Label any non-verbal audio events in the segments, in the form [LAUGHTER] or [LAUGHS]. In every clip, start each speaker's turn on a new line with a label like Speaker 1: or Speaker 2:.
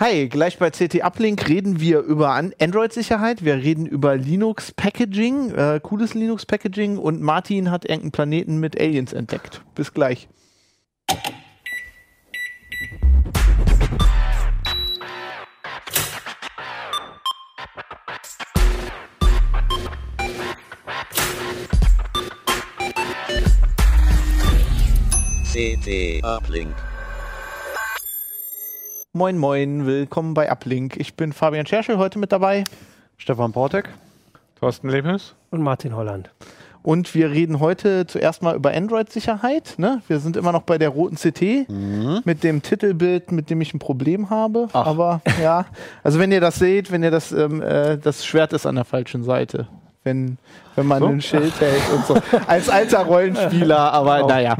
Speaker 1: Hi, gleich bei CT Uplink reden wir über Android-Sicherheit, wir reden über Linux-Packaging, äh, cooles Linux-Packaging und Martin hat irgendeinen Planeten mit Aliens entdeckt. Bis gleich.
Speaker 2: CT Uplink.
Speaker 1: Moin Moin, willkommen bei Uplink. Ich bin Fabian Scherschel, heute mit dabei.
Speaker 3: Stefan Portek.
Speaker 4: Thorsten Lebens.
Speaker 5: Und Martin Holland.
Speaker 1: Und wir reden heute zuerst mal über Android-Sicherheit. Ne? Wir sind immer noch bei der roten CT
Speaker 3: Mhm.
Speaker 1: mit dem Titelbild, mit dem ich ein Problem habe.
Speaker 3: Ach.
Speaker 1: Aber ja, also wenn ihr das seht, wenn ihr das, ähm, äh, das Schwert ist an der falschen Seite. Wenn, wenn man
Speaker 4: So?
Speaker 1: ein Schild hält und so. Als alter Rollenspieler, aber naja.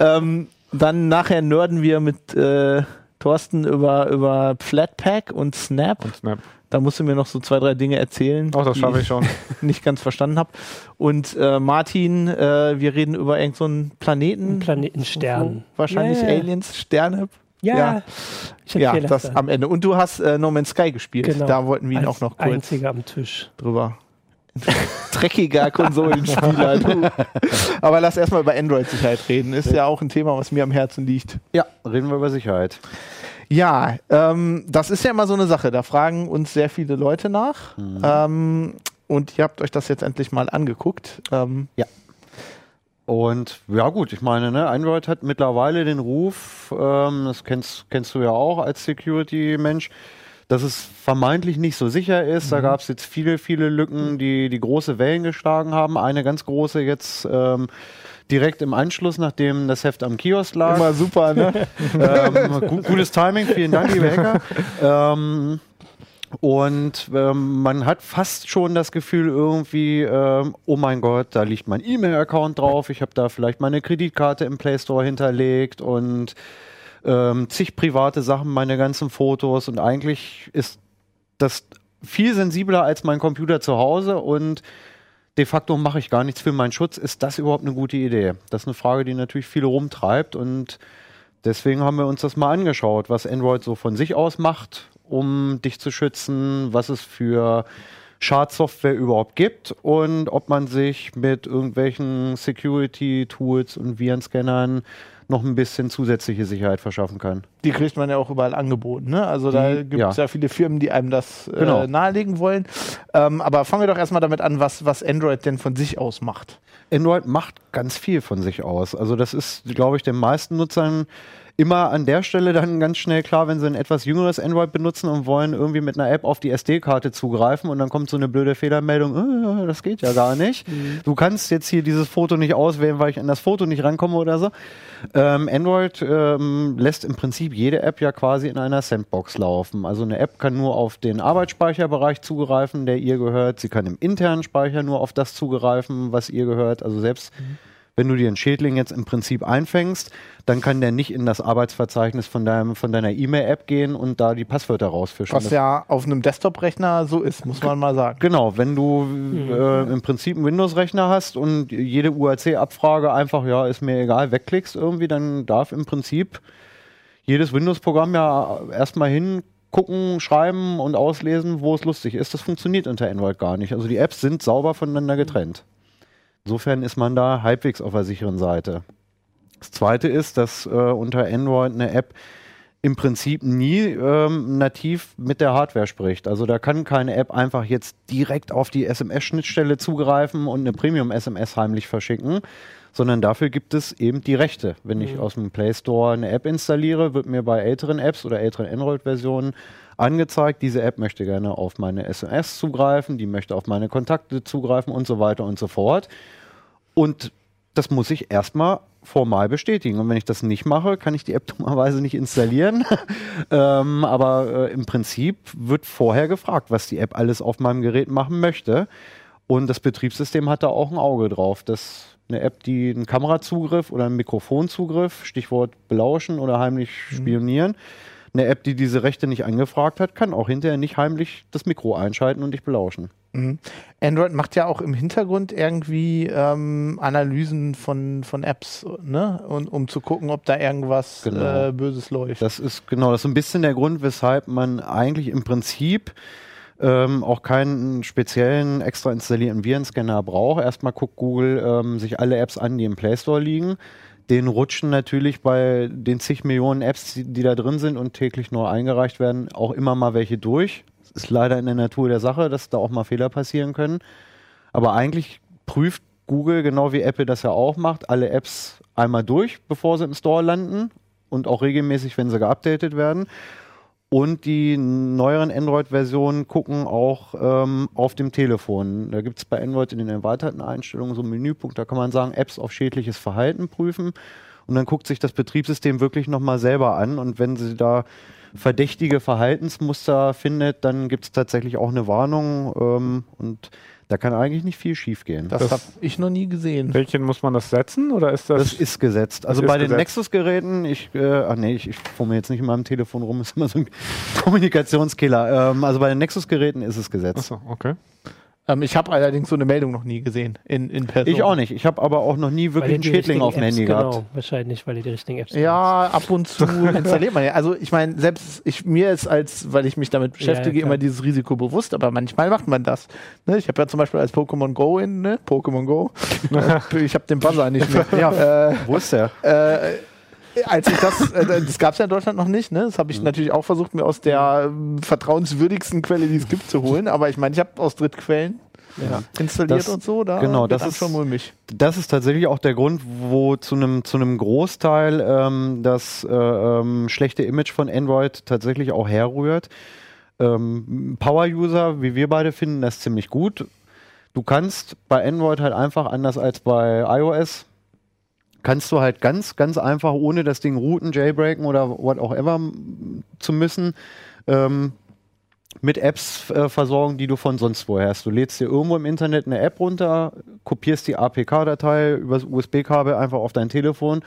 Speaker 1: ähm, dann nachher nörden wir mit äh, Thorsten über, über Flatpak und Snap.
Speaker 4: Und Snap.
Speaker 1: Da musst du mir noch so zwei, drei Dinge erzählen.
Speaker 4: Auch das schaffe ich schon. [LAUGHS]
Speaker 1: nicht ganz verstanden habe. Und äh, Martin, äh, wir reden über irgendeinen so einen Planeten.
Speaker 5: Ein Planetenstern.
Speaker 1: Wahrscheinlich
Speaker 5: ja.
Speaker 1: Aliens, Sterne.
Speaker 5: Ja,
Speaker 1: Ja.
Speaker 5: ich
Speaker 1: Ja, das
Speaker 5: dann.
Speaker 1: am Ende. Und du hast äh, No Man's Sky gespielt.
Speaker 5: Genau.
Speaker 1: Da wollten wir ihn
Speaker 5: Als
Speaker 1: auch noch kurz
Speaker 5: Einziger am Tisch.
Speaker 1: drüber. [LAUGHS] Dreckiger Konsolenspieler, du. Aber lass erstmal über Android-Sicherheit reden. Ist ja auch ein Thema, was mir am Herzen liegt.
Speaker 3: Ja, reden wir über Sicherheit.
Speaker 1: Ja, ähm, das ist ja immer so eine Sache. Da fragen uns sehr viele Leute nach. Ähm, und ihr habt euch das jetzt endlich mal angeguckt. Ähm,
Speaker 3: Und ja gut, ich meine, ne, Android hat mittlerweile den Ruf, ähm, das kennst, kennst du ja auch als Security-Mensch, dass es vermeintlich nicht so sicher ist. Da gab es jetzt viele, viele Lücken, die, die große Wellen geschlagen haben. Eine ganz große jetzt ähm, direkt im Anschluss, nachdem das Heft am Kiosk lag.
Speaker 1: immer super, ne? [LAUGHS]
Speaker 3: ähm, gu gutes Timing, vielen Dank, liebe Hacker. [LAUGHS] ähm, und ähm, man hat fast schon das Gefühl irgendwie, ähm, oh mein Gott, da liegt mein E-Mail-Account drauf, ich habe da vielleicht meine Kreditkarte im Play Store hinterlegt und ähm, zig private Sachen, meine ganzen Fotos und eigentlich ist das viel sensibler als mein Computer zu Hause und de facto mache ich gar nichts für meinen Schutz. Ist das überhaupt eine gute Idee? Das ist eine Frage, die natürlich viele rumtreibt und deswegen haben wir uns das mal angeschaut, was Android so von sich aus macht, um dich zu schützen, was es für Schadsoftware überhaupt gibt und ob man sich mit irgendwelchen Security-Tools und Virenscannern noch ein bisschen zusätzliche Sicherheit verschaffen kann.
Speaker 1: Die kriegt man ja auch überall angeboten. Ne? Also da
Speaker 3: Die-
Speaker 1: gibt es ja.
Speaker 3: ja.
Speaker 1: viele Firmen, die einem das äh,
Speaker 3: Genau.
Speaker 1: nahelegen wollen. Ähm, aber fangen wir doch erstmal damit an, was, was Android denn von sich aus macht.
Speaker 3: Android macht ganz viel von sich aus. Also das ist, glaube ich, den meisten Nutzern immer an der Stelle dann ganz schnell klar, wenn sie ein etwas jüngeres Android benutzen und wollen irgendwie mit einer App auf die SD-Karte zugreifen und dann kommt so eine blöde Fehlermeldung, äh, das geht ja gar nicht. Du kannst jetzt hier dieses Foto nicht auswählen, weil ich an das Foto nicht rankomme oder so. Ähm, Android ähm, lässt im Prinzip jede App ja quasi in einer Sandbox laufen. Also eine App kann nur auf den Arbeitsspeicherbereich zugreifen, der ihr gehört. Sie kann im internen Speicher nur auf das zugreifen, was ihr gehört. Also selbst wenn du dir einen Schädling jetzt im Prinzip einfängst, dann kann der nicht in das Arbeitsverzeichnis von, deinem, von deiner E-Mail-App gehen und da die Passwörter rausfischen.
Speaker 1: Was
Speaker 3: Das-
Speaker 1: ja auf einem Desktop-Rechner so ist, muss man mal sagen.
Speaker 3: Genau, wenn du äh, im Prinzip einen Windows-Rechner hast und jede UAC-Abfrage einfach, ja, ist mir egal, wegklickst irgendwie, dann darf im Prinzip jedes Windows-Programm ja erstmal hingucken, schreiben und auslesen, wo es lustig ist. Das funktioniert unter Android gar nicht. Also die Apps sind sauber voneinander getrennt. Insofern ist man da halbwegs auf der sicheren Seite. Das zweite ist, dass äh, unter Android eine App im Prinzip nie ähm, nativ mit der Hardware spricht. Also da kann keine App einfach jetzt direkt auf die SMS-Schnittstelle zugreifen und eine Premium-SMS heimlich verschicken, sondern dafür gibt es eben die Rechte. Wenn ich aus dem Play Store eine App installiere, wird mir bei älteren Apps oder älteren Android-Versionen angezeigt, diese App möchte gerne auf meine SMS zugreifen, die möchte auf meine Kontakte zugreifen und so weiter und so fort. Und das muss ich erstmal formal bestätigen. Und wenn ich das nicht mache, kann ich die App [LAUGHS] dummerweise nicht installieren. [LAUGHS] ähm, aber äh, im Prinzip wird vorher gefragt, was die App alles auf meinem Gerät machen möchte. Und das Betriebssystem hat da auch ein Auge drauf, dass eine App, die einen Kamerazugriff oder einen Mikrofonzugriff, Stichwort belauschen oder heimlich spionieren, eine App, die diese Rechte nicht angefragt hat, kann auch hinterher nicht heimlich das Mikro einschalten und dich belauschen.
Speaker 1: Android macht ja auch im Hintergrund irgendwie ähm, Analysen von, von Apps, ne? Und, um zu gucken, ob da irgendwas
Speaker 3: Genau.
Speaker 1: äh, Böses läuft.
Speaker 3: Das ist genau, das ist ein bisschen der Grund, weshalb man eigentlich im Prinzip ähm, auch keinen speziellen extra installierten Virenscanner braucht. Erstmal guckt Google ähm, sich alle Apps an, die im Play Store liegen. Den rutschen natürlich bei den zig Millionen Apps, die, da drin sind und täglich neu eingereicht werden, auch immer mal welche durch. Das ist leider in der Natur der Sache, dass da auch mal Fehler passieren können. Aber eigentlich prüft Google, genau wie Apple das ja auch macht, alle Apps einmal durch, bevor sie im Store landen und auch regelmäßig, wenn sie geupdatet werden. Und die neueren Android-Versionen gucken auch ähm, auf dem Telefon. Da gibt es bei Android in den erweiterten Einstellungen so einen Menüpunkt, da kann man sagen, Apps auf schädliches Verhalten prüfen. Und dann guckt sich das Betriebssystem wirklich nochmal selber an. Und wenn sie da verdächtige Verhaltensmuster findet, dann gibt es tatsächlich auch eine Warnung. Ähm, und da kann eigentlich nicht viel schiefgehen.
Speaker 1: das
Speaker 4: Das-
Speaker 1: habe ich noch nie gesehen.
Speaker 4: Welchen muss man das setzen oder ist das?
Speaker 3: Das ist gesetzt. Also bei den. Nexus-Geräten, ich, äh, ach nee, ich, ich fummel jetzt nicht in meinem Telefon rum, [LAUGHS] ist immer so ein Kommunikationskiller. Ähm, also bei den Nexus-Geräten ist es gesetzt.
Speaker 4: Achso, okay.
Speaker 1: Ähm, ich habe allerdings so eine Meldung noch nie gesehen in, in Person.
Speaker 3: Ich auch nicht. Ich habe aber auch noch nie wirklich einen Schädling auf dem
Speaker 5: Apps,
Speaker 3: Handy
Speaker 5: genau,
Speaker 3: gehabt.
Speaker 5: Wahrscheinlich, weil ihr die richtigen Apps
Speaker 1: Ja, ab und [LAUGHS] zu installiert man ja. Also ich meine, selbst ich mir ist als, weil ich mich damit beschäftige,
Speaker 5: klar.
Speaker 1: immer dieses Risiko bewusst, aber manchmal macht man das. Ne? Ich habe ja zum Beispiel als Pokémon Go in, ne? Pokémon Go. [LAUGHS] ich habe den Buzzer nicht mehr.
Speaker 3: Ja,
Speaker 1: äh,
Speaker 3: wo ist der?
Speaker 1: äh, als ich das, äh, das gab es ja in Deutschland noch nicht, ne? Das habe ich
Speaker 3: Mhm.
Speaker 1: natürlich auch versucht, mir aus der ähm, vertrauenswürdigsten Quelle, die es gibt, zu holen. Aber ich meine, ich habe aus Drittquellen
Speaker 5: Ja.
Speaker 1: installiert
Speaker 3: Das-
Speaker 1: und so. Da
Speaker 3: genau, das ist-
Speaker 1: schon mulmig.
Speaker 3: Das ist tatsächlich auch der Grund, wo zu einem zu einem Großteil ähm, das äh, ähm, schlechte Image von Android tatsächlich auch herrührt. Ähm, Power-User, wie wir beide finden, das ziemlich gut. Du kannst bei Android halt einfach anders als bei iOS kannst du halt ganz, ganz einfach, ohne das Ding routen, jailbreaken oder what auch ever zu müssen, ähm, mit Apps äh, versorgen, die du von sonst woher hast. Du lädst dir irgendwo im Internet eine App runter, kopierst die APK-Datei übers USB-Kabel einfach auf dein Telefon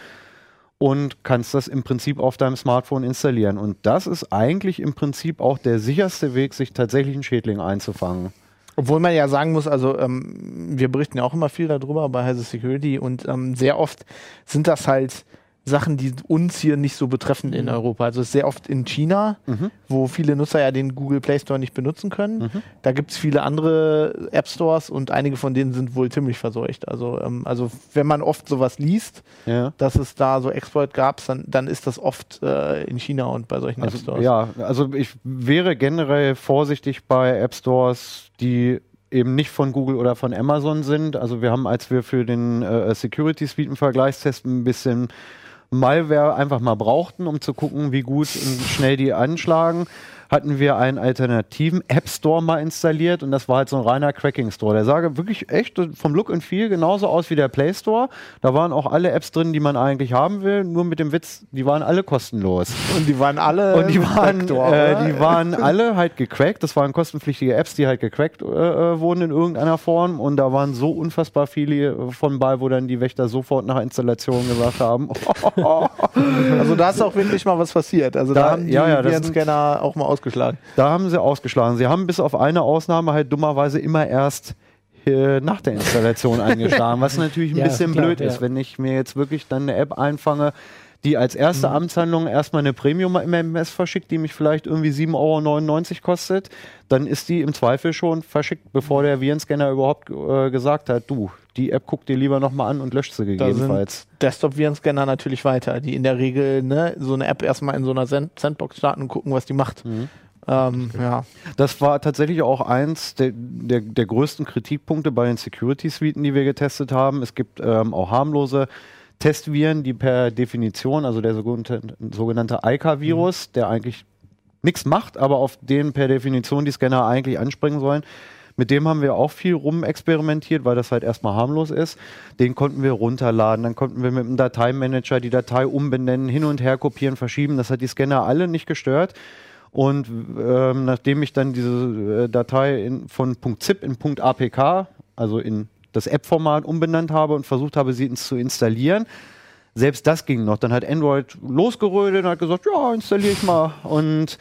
Speaker 3: und kannst das im Prinzip auf deinem Smartphone installieren. Und das ist eigentlich im Prinzip auch der sicherste Weg, sich tatsächlich einen Schädling einzufangen.
Speaker 1: Obwohl man ja sagen muss, also ähm, wir berichten ja auch immer viel darüber bei Heise Security und ähm, sehr oft sind das halt Sachen, die uns hier nicht so betreffen in Europa. Also es ist sehr oft in China, wo viele Nutzer ja den Google Play Store nicht benutzen können. Da gibt es viele andere App Stores und einige von denen sind wohl ziemlich verseucht. Also, ähm, also wenn man oft sowas liest,
Speaker 3: Ja.
Speaker 1: dass es da so Exploit gab, dann, dann ist das oft äh, in China und bei solchen App
Speaker 3: Also,
Speaker 1: Stores.
Speaker 3: ja, also ich wäre generell vorsichtig bei App Stores, die eben nicht von Google oder von Amazon sind. Also wir haben, als wir für den äh, Security Suite Vergleichstest ein bisschen Malware einfach mal brauchten, um zu gucken, wie gut und schnell die anschlagen, hatten wir einen alternativen App Store mal installiert und das war halt so ein reiner Cracking Store. Der sah wirklich echt vom Look and Feel genauso aus wie der Play Store. Da waren auch alle Apps drin, die man eigentlich haben will, nur mit dem Witz, die waren alle kostenlos.
Speaker 1: Und die waren alle
Speaker 3: Und die waren,
Speaker 1: Backdoor,
Speaker 3: äh, die waren alle halt gecrackt. Das waren kostenpflichtige Apps, die halt gecrackt äh, äh, wurden in irgendeiner Form. Und da waren so unfassbar viele von bei, wo dann die Wächter sofort nach Installation gesagt haben. [LAUGHS]
Speaker 1: Also da ist auch wirklich mal was passiert. Also da,
Speaker 3: Da-
Speaker 1: haben die
Speaker 3: ja, ja,
Speaker 1: Virenscanner auch mal ausgeschlagen.
Speaker 3: da haben sie ausgeschlagen. Sie haben bis auf eine Ausnahme halt dummerweise immer erst äh, nach der Installation [LAUGHS] eingeschlagen, was natürlich ein
Speaker 5: Ja,
Speaker 3: bisschen
Speaker 5: klar,
Speaker 3: blöd
Speaker 5: ja.
Speaker 3: ist, wenn ich mir jetzt wirklich dann eine App einfange, die als erste
Speaker 1: Mhm.
Speaker 3: Amtshandlung erstmal eine Premium-MMS verschickt, die mich vielleicht irgendwie 7,99 Euro kostet, dann ist die im Zweifel schon verschickt, bevor der Virenscanner überhaupt äh, gesagt hat, du, die App guck dir lieber nochmal an und löscht sie gegebenenfalls.
Speaker 1: Desktop-Virenscanner natürlich weiter, die in der Regel ne, so eine App erstmal in so einer Sand Sandbox starten und gucken, was die macht.
Speaker 3: Mhm.
Speaker 1: Ähm, ja.
Speaker 3: Das war tatsächlich auch eins der, der, der größten Kritikpunkte bei den Security-Suiten, die wir getestet haben. Es gibt ähm, auch harmlose Testviren, die per Definition, also der sogenannte, sogenannte ICA-Virus, der eigentlich nichts macht, aber auf den per Definition die Scanner eigentlich anspringen sollen. Mit dem haben wir auch viel rumexperimentiert, weil das halt erstmal harmlos ist. Den konnten wir runterladen, dann konnten wir mit dem Dateimanager die Datei umbenennen, hin und her kopieren, verschieben. Das hat die Scanner alle nicht gestört. Und ähm, nachdem ich dann diese äh, Datei in, von .zip in .apk, also in das App-Format umbenannt habe und versucht habe, sie ins, zu installieren, selbst das ging noch. Dann hat Android losgerödet und hat gesagt, ja, installiere ich mal. Und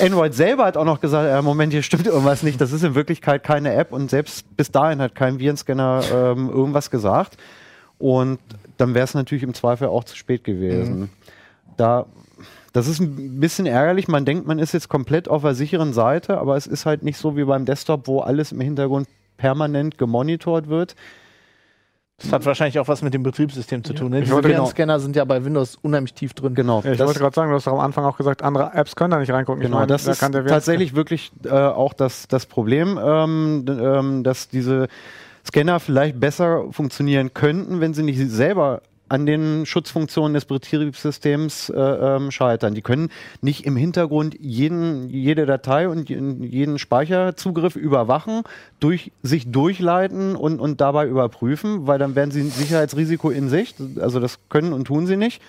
Speaker 3: Android selber hat auch noch gesagt, ja, Moment, hier stimmt irgendwas nicht. Das ist in Wirklichkeit keine App und selbst bis dahin hat kein Virenscanner ähm, irgendwas gesagt. Und dann wäre es natürlich im Zweifel auch zu spät gewesen. Da, das ist ein bisschen ärgerlich. Man denkt, man ist jetzt komplett auf der sicheren Seite, aber es ist halt nicht so wie beim Desktop, wo alles im Hintergrund permanent gemonitort wird.
Speaker 1: Das hat wahrscheinlich auch was mit dem Betriebssystem zu tun. Ne? Diese
Speaker 4: genau-
Speaker 1: Scanner sind ja bei Windows unheimlich tief drin.
Speaker 3: Genau.
Speaker 4: Ja, ich
Speaker 3: das-
Speaker 4: wollte gerade sagen, du hast am Anfang auch gesagt, andere Apps können da nicht reingucken. Ich
Speaker 3: Genau,
Speaker 4: meine,
Speaker 3: das
Speaker 4: da
Speaker 3: ist tatsächlich wirklich äh, auch das, das Problem, ähm, ähm, dass diese Scanner vielleicht besser funktionieren könnten, wenn sie nicht selber an den Schutzfunktionen des Betriebssystems äh, ähm, scheitern. Die können nicht im Hintergrund jeden, jede Datei und jeden Speicherzugriff überwachen, durch, sich durchleiten und, und dabei überprüfen, weil dann wären sie ein Sicherheitsrisiko in sich. Also das können und tun sie nicht.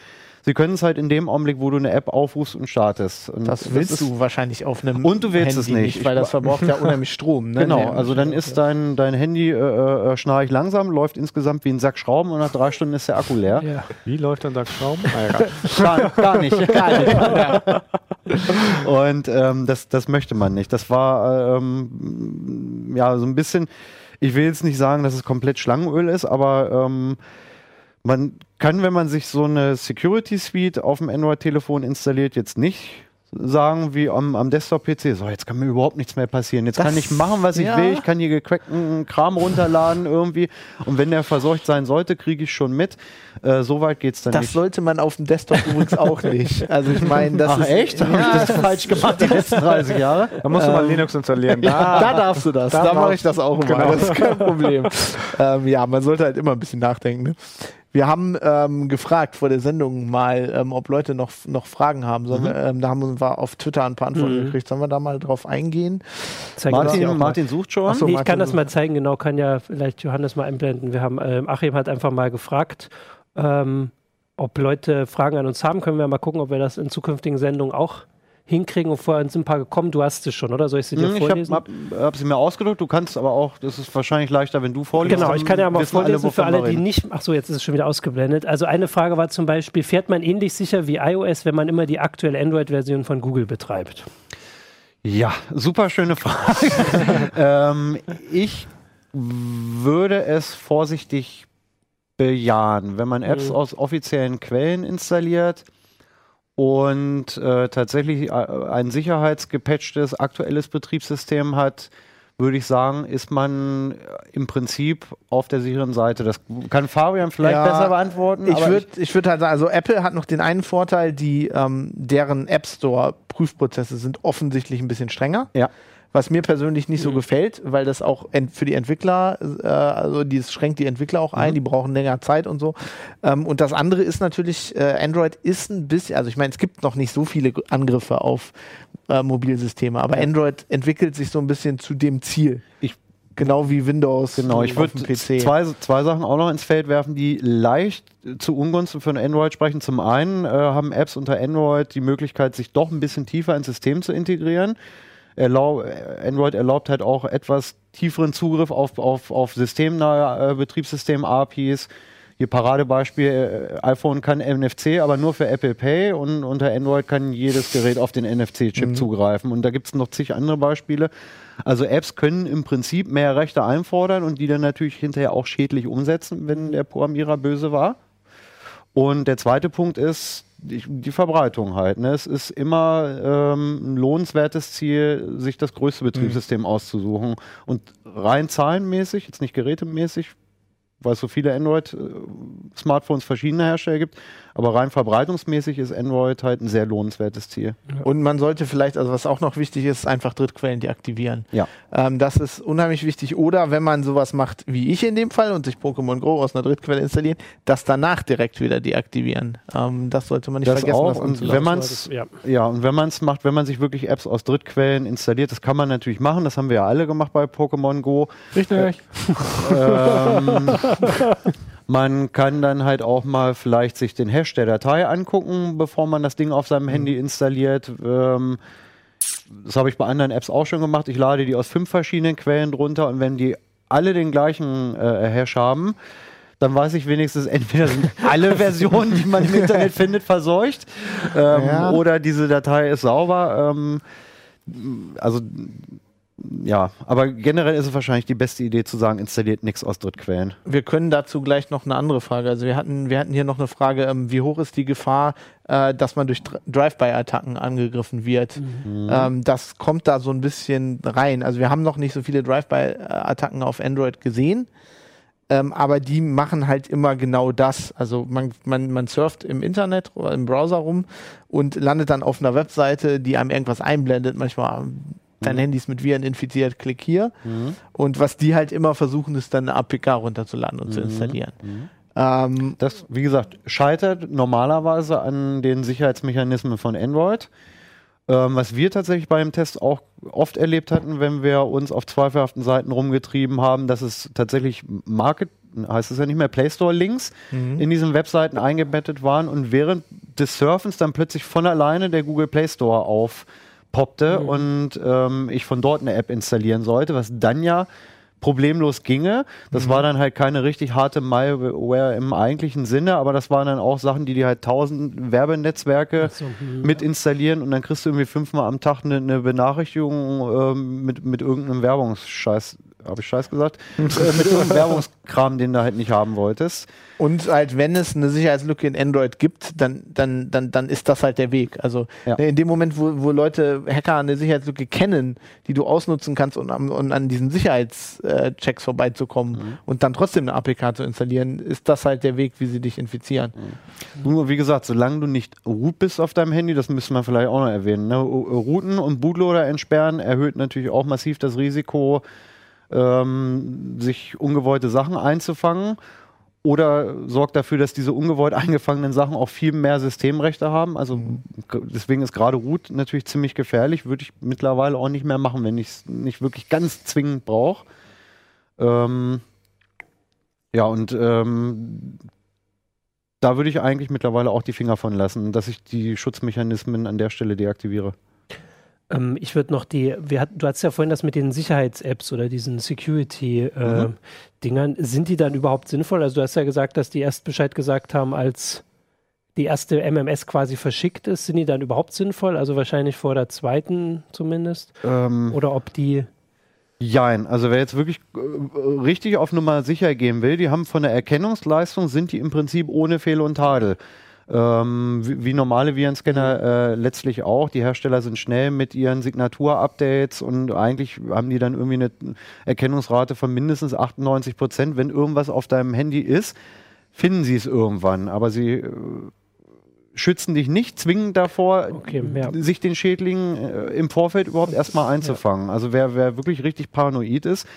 Speaker 3: Sie können es halt in dem Augenblick, wo du eine App aufrufst und startest. Und
Speaker 1: Das willst
Speaker 3: ist-
Speaker 1: du wahrscheinlich auf einem
Speaker 3: Und du willst
Speaker 1: Handy
Speaker 3: es nicht.
Speaker 1: weil das verbraucht ja [LAUGHS] unheimlich Strom. Ne?
Speaker 3: Genau, also dann ist dein, dein Handy äh, äh, schnarch langsam, läuft insgesamt wie ein Sack Schrauben und nach drei Stunden ist der Akku leer.
Speaker 5: Ja.
Speaker 4: Wie läuft dann der Schrauben? Ah.
Speaker 3: Gar, [LAUGHS] gar nicht. Gar nicht. Ja. [LAUGHS] Und ähm, das, das möchte man nicht. Das war ähm, ja so ein bisschen, ich will jetzt nicht sagen, dass es komplett Schlangenöl ist, aber ähm, man kann, wenn man sich so eine Security Suite auf dem Android-Telefon installiert, jetzt nicht sagen wie am, am Desktop-PC, so jetzt kann mir überhaupt nichts mehr passieren. Jetzt
Speaker 1: Das-
Speaker 3: kann ich machen, was ich
Speaker 1: ja.
Speaker 3: will. Ich kann hier gecrackten Kram runterladen irgendwie. Und wenn der verseucht sein sollte, kriege ich schon mit. Äh, so weit geht's dann
Speaker 1: Das
Speaker 3: nicht.
Speaker 1: sollte man auf dem Desktop übrigens auch [LAUGHS] nicht. Also ich meine, das
Speaker 3: Ach
Speaker 1: ist
Speaker 3: echt?
Speaker 1: Ja,
Speaker 3: ich das falsch gemacht die letzten 30 Jahre?
Speaker 4: Da musst du mal
Speaker 1: Ähm,
Speaker 4: Linux installieren. [LAUGHS]
Speaker 1: Ja, da darfst du das.
Speaker 4: da
Speaker 1: Da, mache ich das auch immer.
Speaker 4: Genau.
Speaker 1: Das ist kein Problem. [LAUGHS] ähm, ja, man sollte halt immer ein bisschen nachdenken. Ne? Wir haben ähm, gefragt vor der Sendung mal, ähm, ob Leute noch, noch Fragen haben. Sollen wir, ähm, da haben wir auf Twitter ein paar Antworten
Speaker 5: Mhm.
Speaker 1: gekriegt. Sollen wir da mal drauf eingehen?
Speaker 5: Zeig
Speaker 3: Martin. Martin sucht schon.
Speaker 1: So.
Speaker 5: Nee, ich
Speaker 1: Martin,
Speaker 5: kann das mal zeigen, genau, kann ja vielleicht Johannes mal einblenden. Wir haben, ähm, Achim hat einfach mal gefragt, ähm, ob Leute Fragen an uns haben. Können wir mal gucken, ob wir das in zukünftigen Sendungen auch hinkriegen. Und vorhin sind ein paar gekommen. Du hast es schon, oder? Soll ich sie dir
Speaker 3: Hm, ich habe
Speaker 5: vorlesen?
Speaker 3: hab, sie mir ausgedruckt. Du kannst aber auch, das ist wahrscheinlich leichter, wenn du vorliest.
Speaker 5: Genau, ich kann ja mal vorlesen für
Speaker 3: wovon
Speaker 5: alle, die nicht. Ach so, jetzt ist es schon wieder ausgeblendet. Also eine Frage war zum Beispiel: Fährt man ähnlich sicher wie iOS, wenn man immer die aktuelle Android-Version von Google betreibt?
Speaker 3: Ja, super schöne Frage. [LAUGHS] ähm, ich würde es vorsichtig bejahen, wenn man Apps
Speaker 5: Mhm.
Speaker 3: aus offiziellen Quellen installiert und äh, tatsächlich äh, ein sicherheitsgepatchtes aktuelles Betriebssystem hat, würde ich sagen, ist man äh, im Prinzip auf der sicheren Seite. Das kann Fabian vielleicht
Speaker 1: Ja,
Speaker 3: besser beantworten.
Speaker 1: Ich würde ich würd halt sagen, also Apple hat noch den einen Vorteil, die ähm, deren App Store Prüfprozesse sind offensichtlich ein bisschen strenger.
Speaker 3: Ja.
Speaker 1: Was mir persönlich nicht so
Speaker 5: Mhm.
Speaker 1: gefällt, weil das auch für die Entwickler, äh, also das schränkt die Entwickler auch ein, die brauchen länger Zeit und so. Ähm, und das andere ist natürlich, äh, Android ist ein bisschen, also ich meine, es gibt noch nicht so viele Angriffe auf äh, Mobilsysteme, aber Android entwickelt sich so ein bisschen zu dem Ziel.
Speaker 3: Ich-
Speaker 1: genau wie Windows
Speaker 3: Genau, ich würde zwei, zwei Sachen auch noch ins Feld werfen, die leicht äh, zu Ungunsten von Android sprechen. Zum einen äh, haben Apps unter Android die Möglichkeit, sich doch ein bisschen tiefer ins System zu integrieren. Erlau äh, Android erlaubt halt auch etwas tieferen Zugriff auf, auf, auf systemnahe äh, Betriebssystem-APIs. Hier Paradebeispiel, äh, iPhone kann NFC, aber nur für Apple Pay und unter Android kann jedes Gerät auf den NFC-Chip
Speaker 1: Mhm.
Speaker 3: zugreifen. Und da gibt es noch zig andere Beispiele. Also Apps können im Prinzip mehr Rechte einfordern und die dann natürlich hinterher auch schädlich umsetzen, wenn der Programmierer böse war. Und der zweite Punkt ist die, die Verbreitung halt. Ne? Es ist immer ähm, ein lohnenswertes Ziel, sich das größte Betriebssystem auszusuchen. Und rein zahlenmäßig, jetzt nicht gerätemäßig, weil es so viele Android-Smartphones verschiedener Hersteller gibt, aber rein verbreitungsmäßig ist Android halt ein sehr lohnenswertes Ziel.
Speaker 1: Und man sollte vielleicht, also was auch noch wichtig ist, einfach Drittquellen deaktivieren.
Speaker 3: Ja.
Speaker 1: Ähm, das ist unheimlich wichtig. Oder wenn man sowas macht wie ich in dem Fall und sich Pokémon Go aus einer Drittquelle installieren, das danach direkt wieder deaktivieren. Ähm, das sollte man nicht
Speaker 3: Das
Speaker 1: vergessen.
Speaker 3: auch.
Speaker 1: das
Speaker 3: Und wenn man es
Speaker 5: Ja.
Speaker 3: Ja, und wenn man es macht, wenn man sich wirklich Apps aus Drittquellen installiert, das kann man natürlich machen, das haben wir ja alle gemacht bei Pokémon Go.
Speaker 4: Richtig.
Speaker 3: ähm, [LAUGHS] man kann dann halt auch mal vielleicht sich den Hash der Datei angucken, bevor man das Ding auf seinem Handy installiert. Ähm, das habe ich bei anderen Apps auch schon gemacht. Ich lade die aus fünf verschiedenen Quellen drunter und wenn die alle den gleichen äh, Hash haben, Dann weiß ich wenigstens, [LAUGHS] entweder sind alle [LAUGHS] Versionen, die man im Internet [LAUGHS] findet, verseucht ähm,
Speaker 1: Ja.
Speaker 3: oder diese Datei ist sauber. Ähm, also ja, aber generell ist es wahrscheinlich die beste Idee zu sagen, installiert nichts aus Drittquellen.
Speaker 1: Wir können dazu gleich noch eine andere Frage. Also wir hatten, wir hatten hier noch eine Frage, ähm, wie hoch ist die Gefahr, äh, dass man durch Dr- Drive-by-Attacken angegriffen wird? Ähm, das kommt da so ein bisschen rein. Also wir haben noch nicht so viele Drive-by-Attacken auf Android gesehen. Ähm, aber die machen halt immer genau das. Also man, man, man surft im Internet oder im Browser rum und landet dann auf einer Webseite, die einem irgendwas einblendet. Manchmal dein Handy ist mit Viren infiziert, klick hier. Und was die halt immer versuchen, ist dann eine APK runterzuladen und zu installieren. Ähm,
Speaker 3: Das, wie gesagt, scheitert normalerweise an den Sicherheitsmechanismen von Android. Ähm, was wir tatsächlich bei dem Test auch oft erlebt hatten, wenn wir uns auf zweifelhaften Seiten rumgetrieben haben, dass es tatsächlich Market, heißt es ja nicht mehr, Play Store Links in diesen Webseiten eingebettet waren und während des Surfens dann plötzlich von alleine der Google Play Store aufpoppte und ähm, ich von dort eine App installieren sollte, was dann ja problemlos ginge. Das war dann halt keine richtig harte Malware im eigentlichen Sinne, aber das waren dann auch Sachen, die dir halt tausend Werbenetzwerke
Speaker 5: so, hm,
Speaker 3: mit installieren und dann kriegst du irgendwie fünfmal am Tag eine, eine Benachrichtigung ähm, mit, mit irgendeinem Werbungsscheiß. Habe ich Scheiß gesagt? äh, mit irgendeinem [LAUGHS] Werbungskram, den du halt nicht haben wolltest.
Speaker 1: Und halt, wenn es eine Sicherheitslücke in Android gibt, dann, dann, dann, dann ist das halt der Weg. Also
Speaker 3: Ja.
Speaker 1: in dem Moment, wo, wo Leute Hacker eine Sicherheitslücke kennen, die du ausnutzen kannst, um, um an diesen Sicherheitschecks vorbeizukommen und dann trotzdem eine APK zu installieren, ist das halt der Weg, wie sie dich infizieren.
Speaker 3: Nur wie gesagt, solange du nicht root bist auf deinem Handy, das müsste man vielleicht auch noch erwähnen. Ne? Routen und Bootloader entsperren erhöht natürlich auch massiv das Risiko, ähm, sich ungewollte Sachen einzufangen. Oder sorgt dafür, dass diese ungewollt [LAUGHS] eingefangenen Sachen auch viel mehr Systemrechte haben. Also g- deswegen ist gerade Root natürlich ziemlich gefährlich. Würde ich mittlerweile auch nicht mehr machen, wenn ich es nicht wirklich ganz zwingend brauche. Ähm, ja, und ähm, da würde ich eigentlich mittlerweile auch die Finger von lassen, dass ich die Schutzmechanismen an der Stelle deaktiviere.
Speaker 5: Ähm, ich würde noch die, wir hat, du hast ja vorhin das mit den Sicherheits-Apps oder diesen Security-Dingern. Sind die dann überhaupt sinnvoll? Also du hast ja gesagt, dass die erst Bescheid gesagt haben, als die erste MMS quasi verschickt ist. Sind die dann überhaupt sinnvoll? Also wahrscheinlich vor der zweiten zumindest.
Speaker 3: Ähm,
Speaker 5: Oder ob die,
Speaker 3: Jein, also wer jetzt wirklich äh, richtig auf Nummer sicher gehen will, die haben von der Erkennungsleistung, sind die im Prinzip ohne Fehl und Tadel. Ähm, wie, wie normale Virenscanner äh, letztlich auch. Die Hersteller sind schnell mit ihren Signatur-Updates und eigentlich haben die dann irgendwie eine Erkennungsrate von mindestens 98 Prozent. Wenn irgendwas auf deinem Handy ist, finden sie es irgendwann. Aber sie äh, schützen dich nicht zwingend davor,
Speaker 5: Okay, ja.
Speaker 3: sich den Schädling äh, im Vorfeld überhaupt erstmal einzufangen. Also wer, wer wirklich richtig paranoid ist,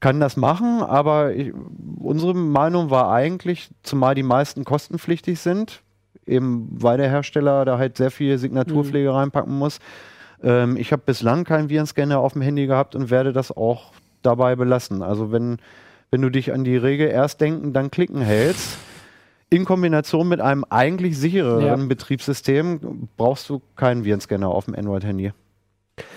Speaker 3: kann das machen, aber ich, unsere Meinung war eigentlich, zumal die meisten kostenpflichtig sind, eben weil der Hersteller da halt sehr viel Signaturpflege reinpacken muss. Ähm, ich habe bislang keinen Virenscanner auf dem Handy gehabt und werde das auch dabei belassen. Also wenn, wenn du dich an die Regel erst denken, dann klicken hältst, in Kombination mit einem eigentlich sichereren
Speaker 5: Ja.
Speaker 3: Betriebssystem brauchst du keinen Virenscanner auf dem Android-Handy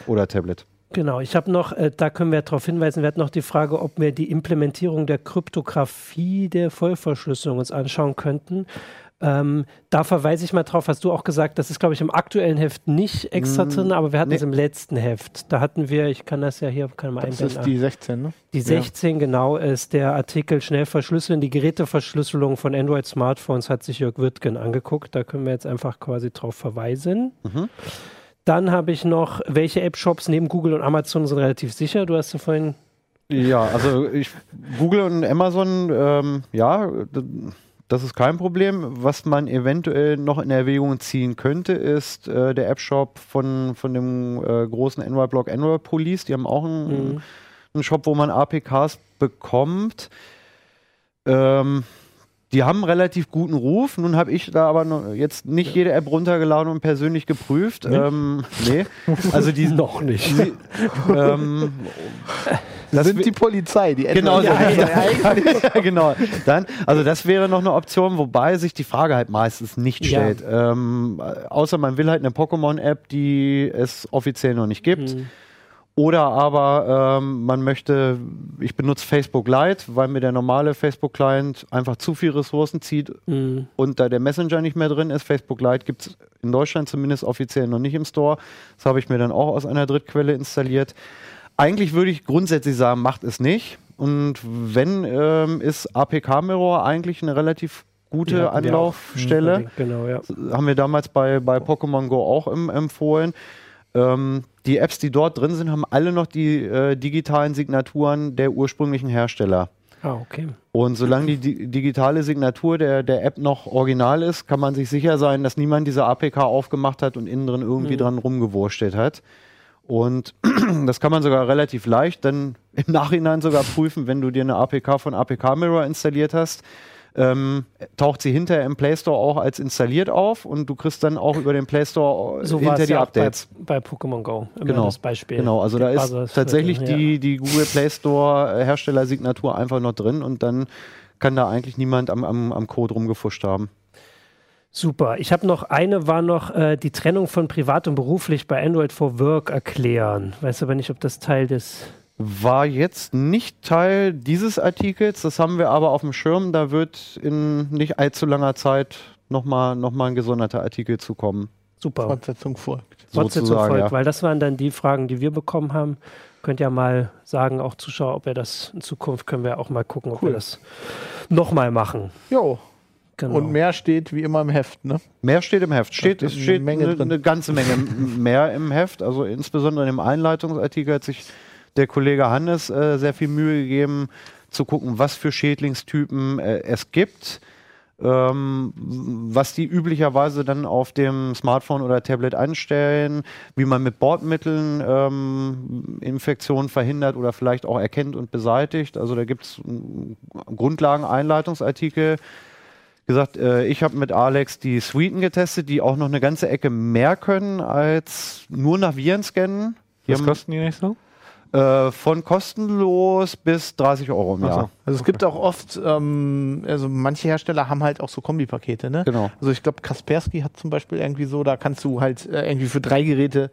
Speaker 3: oder Tablet.
Speaker 5: genau, ich habe noch, äh, da können wir darauf hinweisen, wir hatten noch die Frage, ob wir die Implementierung der Kryptographie der Vollverschlüsselung uns anschauen könnten. Ähm, da verweise ich mal drauf, hast du auch gesagt, das ist, glaube ich, im aktuellen Heft nicht extra
Speaker 3: Mm,
Speaker 5: drin, aber wir hatten
Speaker 3: nee.
Speaker 5: es im letzten Heft. Da hatten wir, ich kann das ja hier, kann mal
Speaker 1: Das
Speaker 5: einblenden.
Speaker 1: ist die 16, ne?
Speaker 5: Die 16, genau, ist der Artikel Schnell verschlüsseln. Die Geräteverschlüsselung von Android-Smartphones hat sich Jörg Wirtgen angeguckt. Da können wir jetzt einfach quasi drauf verweisen.
Speaker 3: Mhm.
Speaker 5: Dann habe ich noch, welche App-Shops neben Google und Amazon sind relativ sicher? Du hast ja vorhin.
Speaker 3: Ja, also ich, Google und Amazon, ähm, ja, das ist kein Problem. Was man eventuell noch in Erwägung ziehen könnte, ist äh, der App-Shop von, von dem äh, großen Android-Blog Android Police. Die haben auch einen,
Speaker 5: Mhm.
Speaker 3: einen Shop, wo man APKs bekommt. Ähm, die haben einen relativ guten Ruf. Nun habe ich da aber jetzt nicht jede App runtergeladen und persönlich geprüft. Ähm, nee, [LAUGHS] also die
Speaker 5: Noch nicht.
Speaker 3: Sie, ähm, [LAUGHS]
Speaker 1: Das sind die Polizei, die
Speaker 3: Genau, so.
Speaker 1: Ja, [LAUGHS] ja,
Speaker 3: genau. Dann, also das wäre noch eine Option, wobei sich die Frage halt meistens nicht stellt. Ähm, außer man will halt eine Pokémon-App, die es offiziell noch nicht gibt.
Speaker 5: Mhm.
Speaker 3: Oder aber ähm, man möchte, ich benutze Facebook Lite, weil mir der normale Facebook-Client einfach zu viel Ressourcen zieht
Speaker 5: Mhm.
Speaker 3: und da der Messenger nicht mehr drin ist. Facebook Lite gibt es in Deutschland zumindest offiziell noch nicht im Store. Das habe ich mir dann auch aus einer Drittquelle installiert. Eigentlich würde ich grundsätzlich sagen, macht es nicht. Und wenn, ähm, ist APK Mirror eigentlich eine relativ gute
Speaker 5: auch.
Speaker 3: Anlaufstelle
Speaker 5: Genau, ja.
Speaker 3: haben wir damals bei, bei Pokémon Go auch im, empfohlen. Ähm, die Apps, die dort drin sind, haben alle noch die äh, digitalen Signaturen der ursprünglichen Hersteller.
Speaker 5: Ah, okay.
Speaker 3: Und solange die, di digitale Signatur der, der App noch original ist, kann man sich sicher sein, dass niemand diese APK aufgemacht hat und innen drin irgendwie
Speaker 5: Mhm.
Speaker 3: dran rumgewurschtelt hat. Und [CLEARS THROAT] das kann man sogar relativ leicht dann im Nachhinein sogar prüfen, wenn du dir eine APK von APK Mirror installiert hast. Ähm, taucht sie hinterher im Play Store auch als installiert auf und du kriegst dann auch über den Play Store
Speaker 5: So war
Speaker 3: hinter die
Speaker 5: ja auch bei,
Speaker 3: Updates.
Speaker 5: bei Pokémon Go. Immer
Speaker 3: Genau.
Speaker 5: das Beispiel.
Speaker 3: Genau, also da
Speaker 5: Die
Speaker 3: ist
Speaker 5: Basis-
Speaker 3: tatsächlich
Speaker 5: ja.
Speaker 3: die, die Google Play Store äh, Herstellersignatur einfach noch drin und dann kann da eigentlich niemand am, am, am Code rumgefuscht haben.
Speaker 5: Super. Ich habe noch eine, war noch äh, die Trennung von privat und beruflich bei Android for Work erklären. Weiß aber nicht, ob das Teil des.
Speaker 3: War jetzt nicht Teil dieses Artikels, das haben wir aber auf dem Schirm. Da wird in nicht allzu langer Zeit nochmal noch mal ein gesonderter Artikel zukommen.
Speaker 5: Super.
Speaker 1: Fortsetzung folgt.
Speaker 5: Fortsetzung
Speaker 3: sozusagen,
Speaker 5: folgt,
Speaker 3: ja.
Speaker 5: weil das waren dann die Fragen, die wir bekommen haben. Könnt ihr mal sagen, auch Zuschauer, ob wir das in Zukunft können wir auch mal gucken, ob
Speaker 1: Cool.
Speaker 5: wir das nochmal machen.
Speaker 1: Jo.
Speaker 5: Genau.
Speaker 1: Und mehr steht wie immer im Heft, ne?
Speaker 3: Mehr steht im Heft. Steht, es
Speaker 1: steht
Speaker 3: steht
Speaker 1: eine Menge
Speaker 3: eine,
Speaker 1: drin.
Speaker 3: eine ganze Menge mehr im Heft. Also insbesondere im Einleitungsartikel hat sich der Kollege Hannes äh, sehr viel Mühe gegeben, zu gucken, was für Schädlingstypen äh, es gibt, ähm, was die üblicherweise dann auf dem Smartphone oder Tablet anstellen, wie man mit Bordmitteln ähm, Infektionen verhindert oder vielleicht auch erkennt und beseitigt. Also da gibt es Grundlagen-Einleitungsartikel gesagt, äh, ich habe mit Alex die Suiten getestet, die auch noch eine ganze Ecke mehr können als nur nach Viren scannen. Die
Speaker 4: Was
Speaker 3: haben,
Speaker 4: kosten die nicht so?
Speaker 3: äh, von kostenlos bis 30 Euro im Jahr.
Speaker 4: so.
Speaker 1: Also es gibt auch oft, ähm, also manche Hersteller haben halt auch so Kombipakete, ne?
Speaker 3: Genau.
Speaker 1: Also ich glaube, Kaspersky hat zum Beispiel irgendwie so, da kannst du halt äh, irgendwie für drei Geräte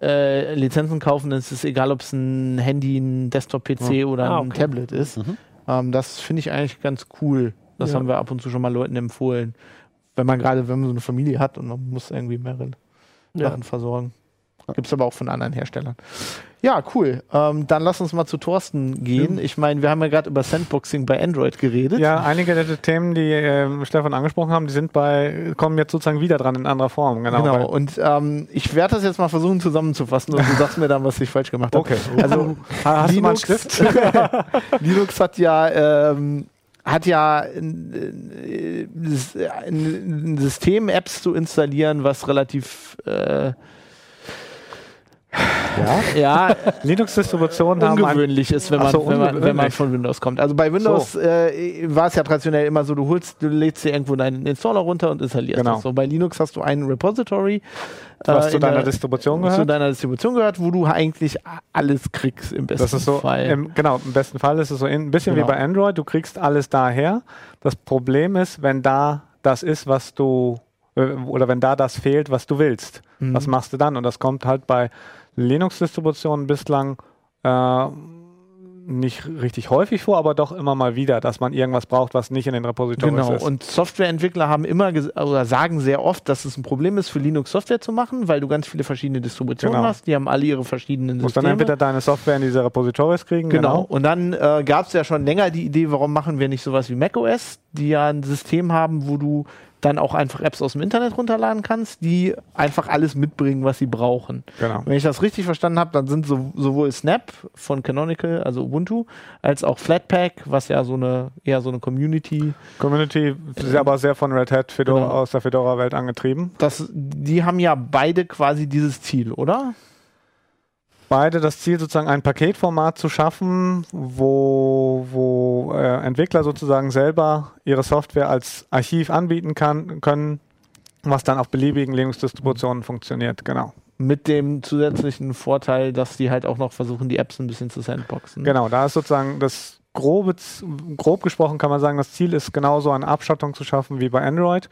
Speaker 1: äh, Lizenzen kaufen. Es ist egal, ob es ein Handy, ein Desktop-PC oder
Speaker 5: Ah,
Speaker 1: ein
Speaker 5: okay.
Speaker 1: Tablet ist.
Speaker 3: Mhm.
Speaker 1: Ähm, das finde ich eigentlich ganz cool. Das
Speaker 5: Ja.
Speaker 1: haben wir ab und zu schon mal Leuten empfohlen. Wenn man gerade, wenn man so eine Familie hat und man muss irgendwie mehrere
Speaker 5: Ja.
Speaker 1: Sachen versorgen. Gibt es aber auch von anderen Herstellern. Ja, cool. Ähm, dann lass uns mal zu Thorsten gehen. Ich meine, wir haben ja gerade über Sandboxing bei Android geredet.
Speaker 4: Ja, einige der Themen, die ähm, Stefan angesprochen haben, die sind bei, kommen jetzt sozusagen wieder dran in anderer Form. Genau.
Speaker 1: Genau, und ähm, ich werde das jetzt mal versuchen zusammenzufassen und du [LAUGHS] sagst mir dann, was ich falsch gemacht habe.
Speaker 4: Okay.
Speaker 1: Also
Speaker 4: Ha- Hast du mal einen
Speaker 1: Linux,
Speaker 4: Stift? [LAUGHS]
Speaker 1: Linux hat ja ähm, hat ja ein, ein, ein System, Apps zu installieren, was relativ äh,
Speaker 3: Ja?
Speaker 1: ja, [LAUGHS]
Speaker 4: Linux-Distributionen haben
Speaker 1: ungewöhnlich ist, wenn man,
Speaker 4: so,
Speaker 1: wenn, man, wenn man von Windows kommt. Also bei Windows äh, war es ja traditionell immer so, du holst, du lädst dir irgendwo deinen Installer runter und installierst
Speaker 4: Genau.
Speaker 1: das. So bei Linux hast du ein Repository,
Speaker 4: was
Speaker 1: äh,
Speaker 4: zu
Speaker 1: in
Speaker 4: deiner
Speaker 1: der-
Speaker 4: Distribution
Speaker 1: zu
Speaker 4: gehört.
Speaker 1: deiner Distribution gehört, wo du eigentlich alles kriegst im besten
Speaker 4: Das ist so,
Speaker 1: Fall.
Speaker 4: im, genau, im besten Fall ist es so ein bisschen
Speaker 1: Genau.
Speaker 4: wie bei Android, du kriegst alles daher. Das Problem ist, wenn da das ist, was du, äh, oder wenn da das fehlt, was du willst,
Speaker 1: Mhm.
Speaker 4: was machst du dann? Und das kommt halt bei Linux-Distributionen bislang äh, nicht richtig häufig vor, aber doch immer mal wieder, dass man irgendwas braucht, was nicht in den Repositories
Speaker 1: Genau,
Speaker 4: ist.
Speaker 1: und Softwareentwickler haben immer oder sagen sehr oft, dass es ein Problem ist, für Linux Software zu machen, weil du ganz viele verschiedene Distributionen
Speaker 4: Genau.
Speaker 1: hast. Die haben alle ihre verschiedenen
Speaker 4: Du musst dann
Speaker 1: Systeme.
Speaker 4: entweder deine Software in diese Repositories kriegen,
Speaker 1: Genau.
Speaker 4: genau.
Speaker 1: Und dann äh, gab es ja schon länger die Idee, warum machen wir nicht sowas wie macOS, die ja ein System haben, wo du dann auch einfach Apps aus dem Internet runterladen kannst, die einfach alles mitbringen, was sie brauchen.
Speaker 4: genau.
Speaker 1: Wenn ich das richtig verstanden habe, dann sind so, sowohl Snap von Canonical, also Ubuntu, als auch Flatpak, was ja so eine eher so eine Community,
Speaker 4: Community ist aber sehr von Red Hat Fedora,
Speaker 1: Genau.
Speaker 4: aus der Fedora-Welt angetrieben.
Speaker 1: das, die haben ja beide quasi dieses Ziel, oder?
Speaker 4: beide das Ziel, sozusagen ein Paketformat zu schaffen, wo, äh, Entwickler sozusagen selber ihre Software als Archiv anbieten kann, können, was dann auf beliebigen Linux-Distributionen funktioniert. Genau.
Speaker 1: Mit dem zusätzlichen Vorteil, dass die halt auch noch versuchen, die Apps ein bisschen zu sandboxen.
Speaker 4: Genau, da ist sozusagen das grobe, grob gesprochen kann man sagen, das Ziel ist genauso eine Abschottung zu schaffen wie bei Android,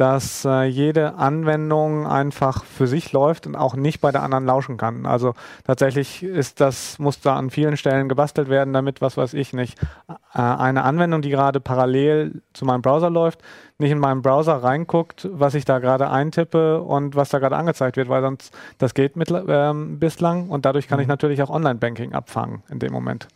Speaker 4: dass äh, jede Anwendung einfach für sich läuft und auch nicht bei der anderen lauschen kann. Also tatsächlich ist das, muss da an vielen Stellen gebastelt werden, damit, was weiß ich nicht, äh, eine Anwendung, die gerade parallel zu meinem Browser läuft, nicht in meinen Browser reinguckt, was ich da gerade eintippe und was da gerade angezeigt wird, weil sonst das geht mit, ähm, bislang und dadurch kann ich natürlich auch Online-Banking abfangen in dem Moment.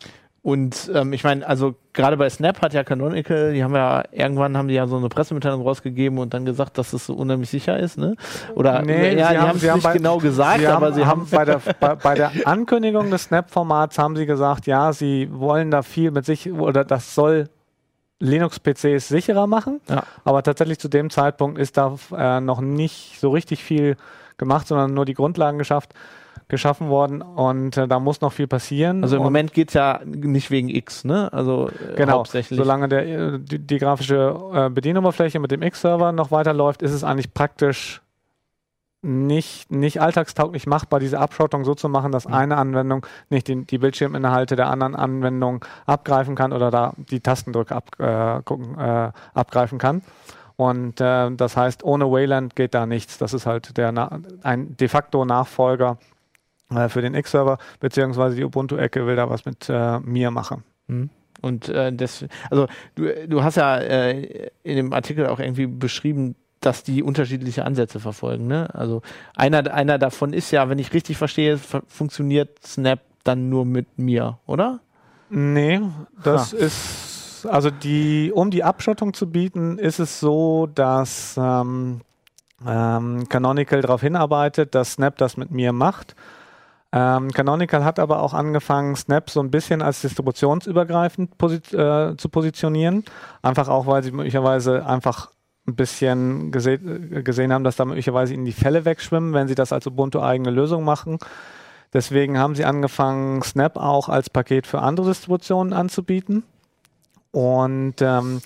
Speaker 1: Und ähm, ich meine, also gerade bei Snap hat ja Canonical, die haben ja irgendwann haben die ja so eine Pressemitteilung rausgegeben und dann gesagt, dass es so unheimlich sicher ist, ne? Oder
Speaker 4: Nee,
Speaker 1: ja,
Speaker 4: sie
Speaker 1: die
Speaker 4: haben-
Speaker 1: haben es
Speaker 4: haben
Speaker 1: nicht
Speaker 4: bei-
Speaker 1: genau gesagt,
Speaker 4: Sie
Speaker 1: aber sie haben
Speaker 4: bei der, bei, bei der Ankündigung des Snap-Formats haben sie gesagt, ja, sie wollen da viel mit sich oder das soll Linux-PCs sicherer machen.
Speaker 1: Ja.
Speaker 4: Aber tatsächlich zu dem Zeitpunkt ist da äh, noch nicht so richtig viel gemacht, sondern nur die Grundlagen geschafft, geschaffen worden und äh, da muss noch viel passieren.
Speaker 1: Also im
Speaker 4: und
Speaker 1: Moment geht's ja nicht wegen X, ne? Also äh,
Speaker 4: Genau,
Speaker 1: hauptsächlich.
Speaker 4: solange der, äh, die, die grafische äh, Bedienoberfläche mit dem X-Server noch weiterläuft, ist es eigentlich praktisch nicht, nicht alltagstauglich machbar, diese Abschottung so zu machen, dass eine Anwendung nicht die, die Bildschirminhalte der anderen Anwendung abgreifen kann oder da die Tastendrücke ab, äh, gucken, äh, abgreifen kann. Und äh, das heißt, ohne Wayland geht da nichts. Das ist halt der ein de facto Nachfolger äh, für den X-Server, beziehungsweise die Ubuntu-Ecke will da was mit äh, mir machen.
Speaker 1: Und äh, das, also du, du hast ja äh, in dem Artikel auch irgendwie beschrieben, dass die unterschiedliche Ansätze verfolgen. Ne? Also einer, einer davon ist ja, wenn ich richtig verstehe, fu- funktioniert Snap dann nur mit mir, oder?
Speaker 4: Nee, das ist, also die, um die Abschottung zu bieten, ist es so, dass ähm, ähm, Canonical darauf hinarbeitet, dass Snap das mit mir macht. Ähm, Canonical hat aber auch angefangen, Snap so ein bisschen als distributionsübergreifend posi äh, zu positionieren. Einfach auch, weil sie möglicherweise einfach ein bisschen gese äh, gesehen haben, dass da möglicherweise ihnen die Fälle wegschwimmen, wenn sie das als Ubuntu-eigene Lösung machen. Deswegen haben sie angefangen, Snap auch als Paket für andere Distributionen anzubieten und ähm,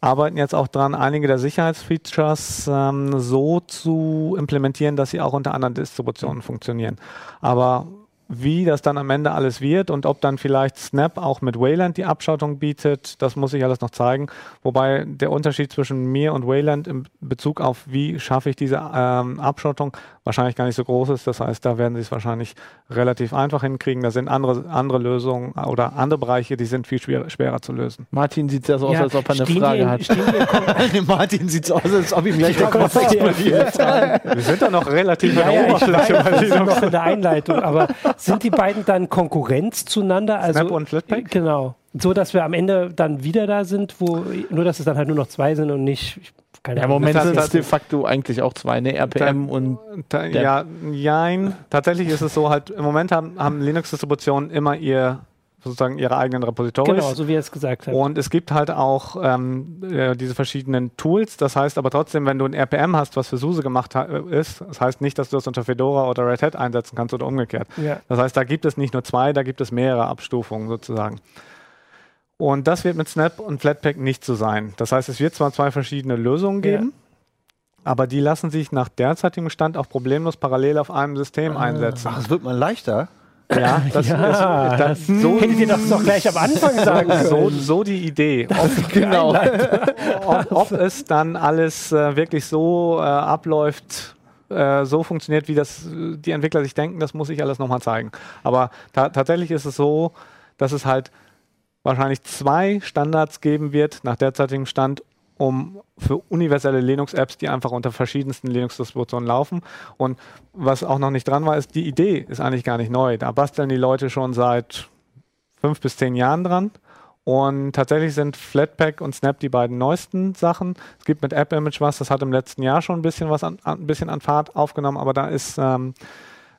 Speaker 4: arbeiten jetzt auch dran, einige der Sicherheitsfeatures ähm, so zu implementieren, dass sie auch unter anderen Distributionen funktionieren. Aber wie das dann am Ende alles wird und ob dann vielleicht Snap auch mit Wayland die Abschottung bietet, das muss ich alles noch zeigen. Wobei der Unterschied zwischen mir und Wayland in Bezug auf wie schaffe ich diese ähm, Abschottung wahrscheinlich gar nicht so groß ist. Das heißt, da werden sie es wahrscheinlich relativ einfach hinkriegen. Da sind andere, andere Lösungen oder andere Bereiche, die sind viel schwer, schwerer zu lösen.
Speaker 1: Martin sieht ja so aus,
Speaker 5: Ja,
Speaker 1: als ob er eine Frage
Speaker 5: in-
Speaker 1: hat. [LAUGHS]
Speaker 5: In Kon-
Speaker 3: Martin sieht so aus, als ob ihm gleich der Kopf explodiert.
Speaker 4: Wir sind da noch relativ
Speaker 5: Ja,
Speaker 4: an der
Speaker 5: ja, ich
Speaker 4: Oberfläche
Speaker 5: weiß,
Speaker 4: bei
Speaker 5: das ist noch in der Einleitung, aber sind die beiden dann Konkurrenz zueinander? Also,
Speaker 4: Snap und Flatpak?
Speaker 5: Genau. So, dass wir am Ende dann wieder da sind, wo, nur dass es dann halt nur noch zwei sind und nicht, keine
Speaker 1: Ja, im. Moment sind es de facto eigentlich auch zwei, ne? RPM und
Speaker 4: Ta ja, jein. Tatsächlich ist es so halt, im Moment haben, haben Linux-Distributionen immer ihr, sozusagen ihre eigenen Repositories.
Speaker 5: Genau, so wie er es gesagt hat.
Speaker 4: Und es gibt halt auch ähm, äh, diese verschiedenen Tools. Das heißt aber trotzdem, wenn du ein RPM hast, was für SUSE gemacht ha- ist, das heißt nicht, dass du das unter Fedora oder Red Hat einsetzen kannst oder umgekehrt.
Speaker 5: Ja.
Speaker 4: Das heißt, da gibt es nicht nur zwei, da gibt es mehrere Abstufungen sozusagen. Und das wird mit Snap und Flatpak nicht so sein. Das heißt, es wird zwar zwei verschiedene Lösungen
Speaker 5: Ja.
Speaker 4: geben, aber die lassen sich nach derzeitigem Stand auch problemlos parallel auf einem System
Speaker 5: Ah.
Speaker 4: einsetzen.
Speaker 3: Ach, es wird mal leichter.
Speaker 4: Ja, das
Speaker 5: Ja,
Speaker 4: ist,
Speaker 5: das
Speaker 4: so,
Speaker 5: Hättet ihr das doch gleich am Anfang sagen
Speaker 4: so, so die Idee. Ob, [LAUGHS]
Speaker 1: genau. [LAUGHS]
Speaker 4: ob, ob es dann alles äh, wirklich so äh, abläuft, äh, so funktioniert, wie das äh, die Entwickler sich denken, das muss ich alles nochmal zeigen. Aber ta tatsächlich ist es so, dass es halt wahrscheinlich zwei Standards geben wird nach derzeitigem Stand, um für universelle Linux-Apps, die einfach unter verschiedensten Linux-Distributionen laufen. Und was auch noch nicht dran war, ist, die Idee ist eigentlich gar nicht neu. Da basteln die Leute schon seit fünf bis zehn Jahren dran. Und tatsächlich sind Flatpak und Snap die beiden neuesten Sachen. Es gibt mit AppImage was, das hat im letzten Jahr schon ein bisschen was an, an, ein bisschen an Fahrt aufgenommen, aber da ist ähm,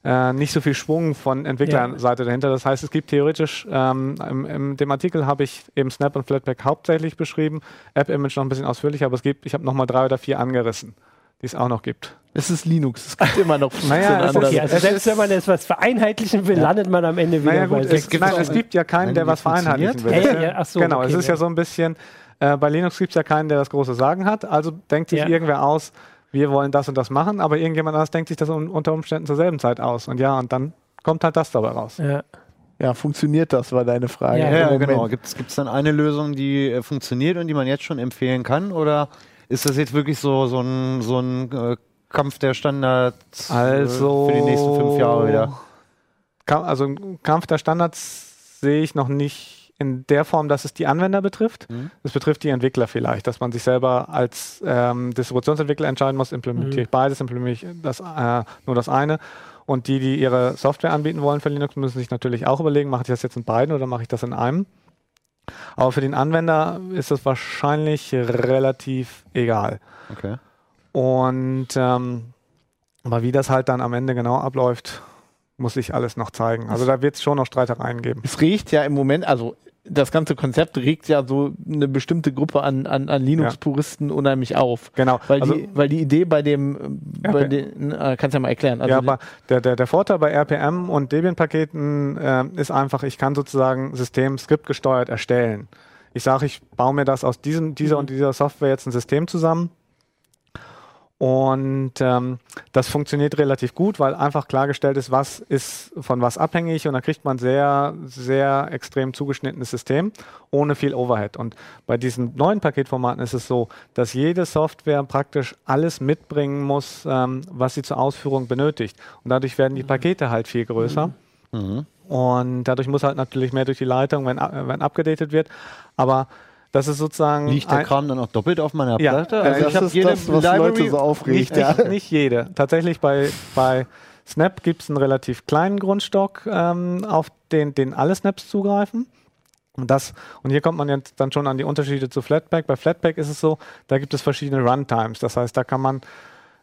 Speaker 4: äh, nicht so viel Schwung von Entwicklerseite dahinter. Das heißt, es gibt theoretisch, ähm, im, im, dem Artikel habe ich eben Snap und Flatpak hauptsächlich beschrieben, AppImage noch ein bisschen ausführlicher, aber es gibt, ich habe nochmal drei oder vier angerissen, die es auch noch gibt.
Speaker 1: Es ist Linux, es gibt immer noch [LAUGHS] 15
Speaker 4: Naja,
Speaker 1: andere.
Speaker 5: Okay, also selbst wenn man jetzt was vereinheitlichen will, landet man am Ende wieder
Speaker 4: Naja
Speaker 5: bei
Speaker 4: gut,
Speaker 5: sechs.
Speaker 4: es,
Speaker 3: gibt's
Speaker 4: nein, es gibt ja keinen, der was vereinheitlichen will. [LAUGHS]
Speaker 5: Ja, ja, ach so,
Speaker 4: genau,
Speaker 5: okay,
Speaker 4: es ist ja
Speaker 5: ja.
Speaker 4: so ein bisschen, äh, bei Linux gibt es ja keinen, der das große Sagen hat, also denkt sich
Speaker 5: Ja.
Speaker 4: irgendwer aus, wir wollen das und das machen, aber irgendjemand anders denkt sich das un unter Umständen zur selben Zeit aus. Und ja, und dann kommt halt das dabei raus.
Speaker 5: Ja.
Speaker 1: Ja, funktioniert das, war deine Frage.
Speaker 5: Ja,
Speaker 3: Ja, genau.
Speaker 1: Moment.
Speaker 3: Gibt es dann eine Lösung, die äh, funktioniert und die man jetzt schon empfehlen kann? Oder ist das jetzt wirklich so, so ein, so ein äh, Kampf der Standards äh,
Speaker 4: Also
Speaker 3: für die nächsten fünf Jahre wieder?
Speaker 4: Ka- Also Kampf der Standards sehe ich noch nicht in der Form, dass es die Anwender betrifft.
Speaker 3: Mhm.
Speaker 4: Es betrifft die Entwickler vielleicht, dass man sich selber als ähm, Distributionsentwickler entscheiden muss, implementiere ich beides, implementiere ich das, äh, nur das eine. Und die, die ihre Software anbieten wollen für Linux, müssen sich natürlich auch überlegen, mache ich das jetzt in beiden oder mache ich das in einem. Aber für den Anwender ist das wahrscheinlich relativ egal.
Speaker 3: Okay.
Speaker 4: Und ähm, aber wie das halt dann am Ende genau abläuft, muss sich alles noch zeigen. Also da wird es schon noch Streitereien geben.
Speaker 1: Es regt ja im Moment, also das ganze Konzept regt ja so eine bestimmte Gruppe an, an, an Linux-Puristen unheimlich auf.
Speaker 4: Genau.
Speaker 1: Weil,
Speaker 4: also,
Speaker 1: die, weil die Idee bei dem,
Speaker 4: Ja,
Speaker 1: bei
Speaker 4: okay.
Speaker 1: den, äh, kannst ja mal erklären. Also
Speaker 4: ja, aber der, der, der Vorteil bei RPM und Debian-Paketen äh, ist einfach, ich kann sozusagen System skriptgesteuert erstellen. Ich sage, ich baue mir das aus diesem, dieser und dieser Software jetzt ein System zusammen. Und ähm, das funktioniert relativ gut, weil einfach klargestellt ist, was ist von was abhängig und da kriegt man sehr, sehr extrem zugeschnittenes System ohne viel Overhead. Und bei diesen neuen Paketformaten ist es so, dass jede Software praktisch alles mitbringen muss, ähm, was sie zur Ausführung benötigt. Und dadurch werden die Pakete halt viel größer.
Speaker 3: Mhm.
Speaker 4: Und dadurch muss halt natürlich mehr durch die Leitung, wenn, wenn abgedatet wird. Aber das ist sozusagen.
Speaker 3: Liegt der Kram dann auch doppelt auf meiner
Speaker 4: Ja,
Speaker 3: Platte? Also
Speaker 1: das
Speaker 3: ich habe
Speaker 1: ist
Speaker 3: jede
Speaker 1: das, was
Speaker 3: Library
Speaker 1: Leute so aufregt.
Speaker 4: Nicht,
Speaker 1: ja.
Speaker 4: nicht, nicht jede. Tatsächlich bei, bei Snap gibt es einen relativ kleinen Grundstock, ähm, auf den, den alle Snaps zugreifen. Und, das, und hier kommt man jetzt dann schon an die Unterschiede zu Flatpak. Bei Flatpak ist es so, da gibt es verschiedene Runtimes. Das heißt, da kann man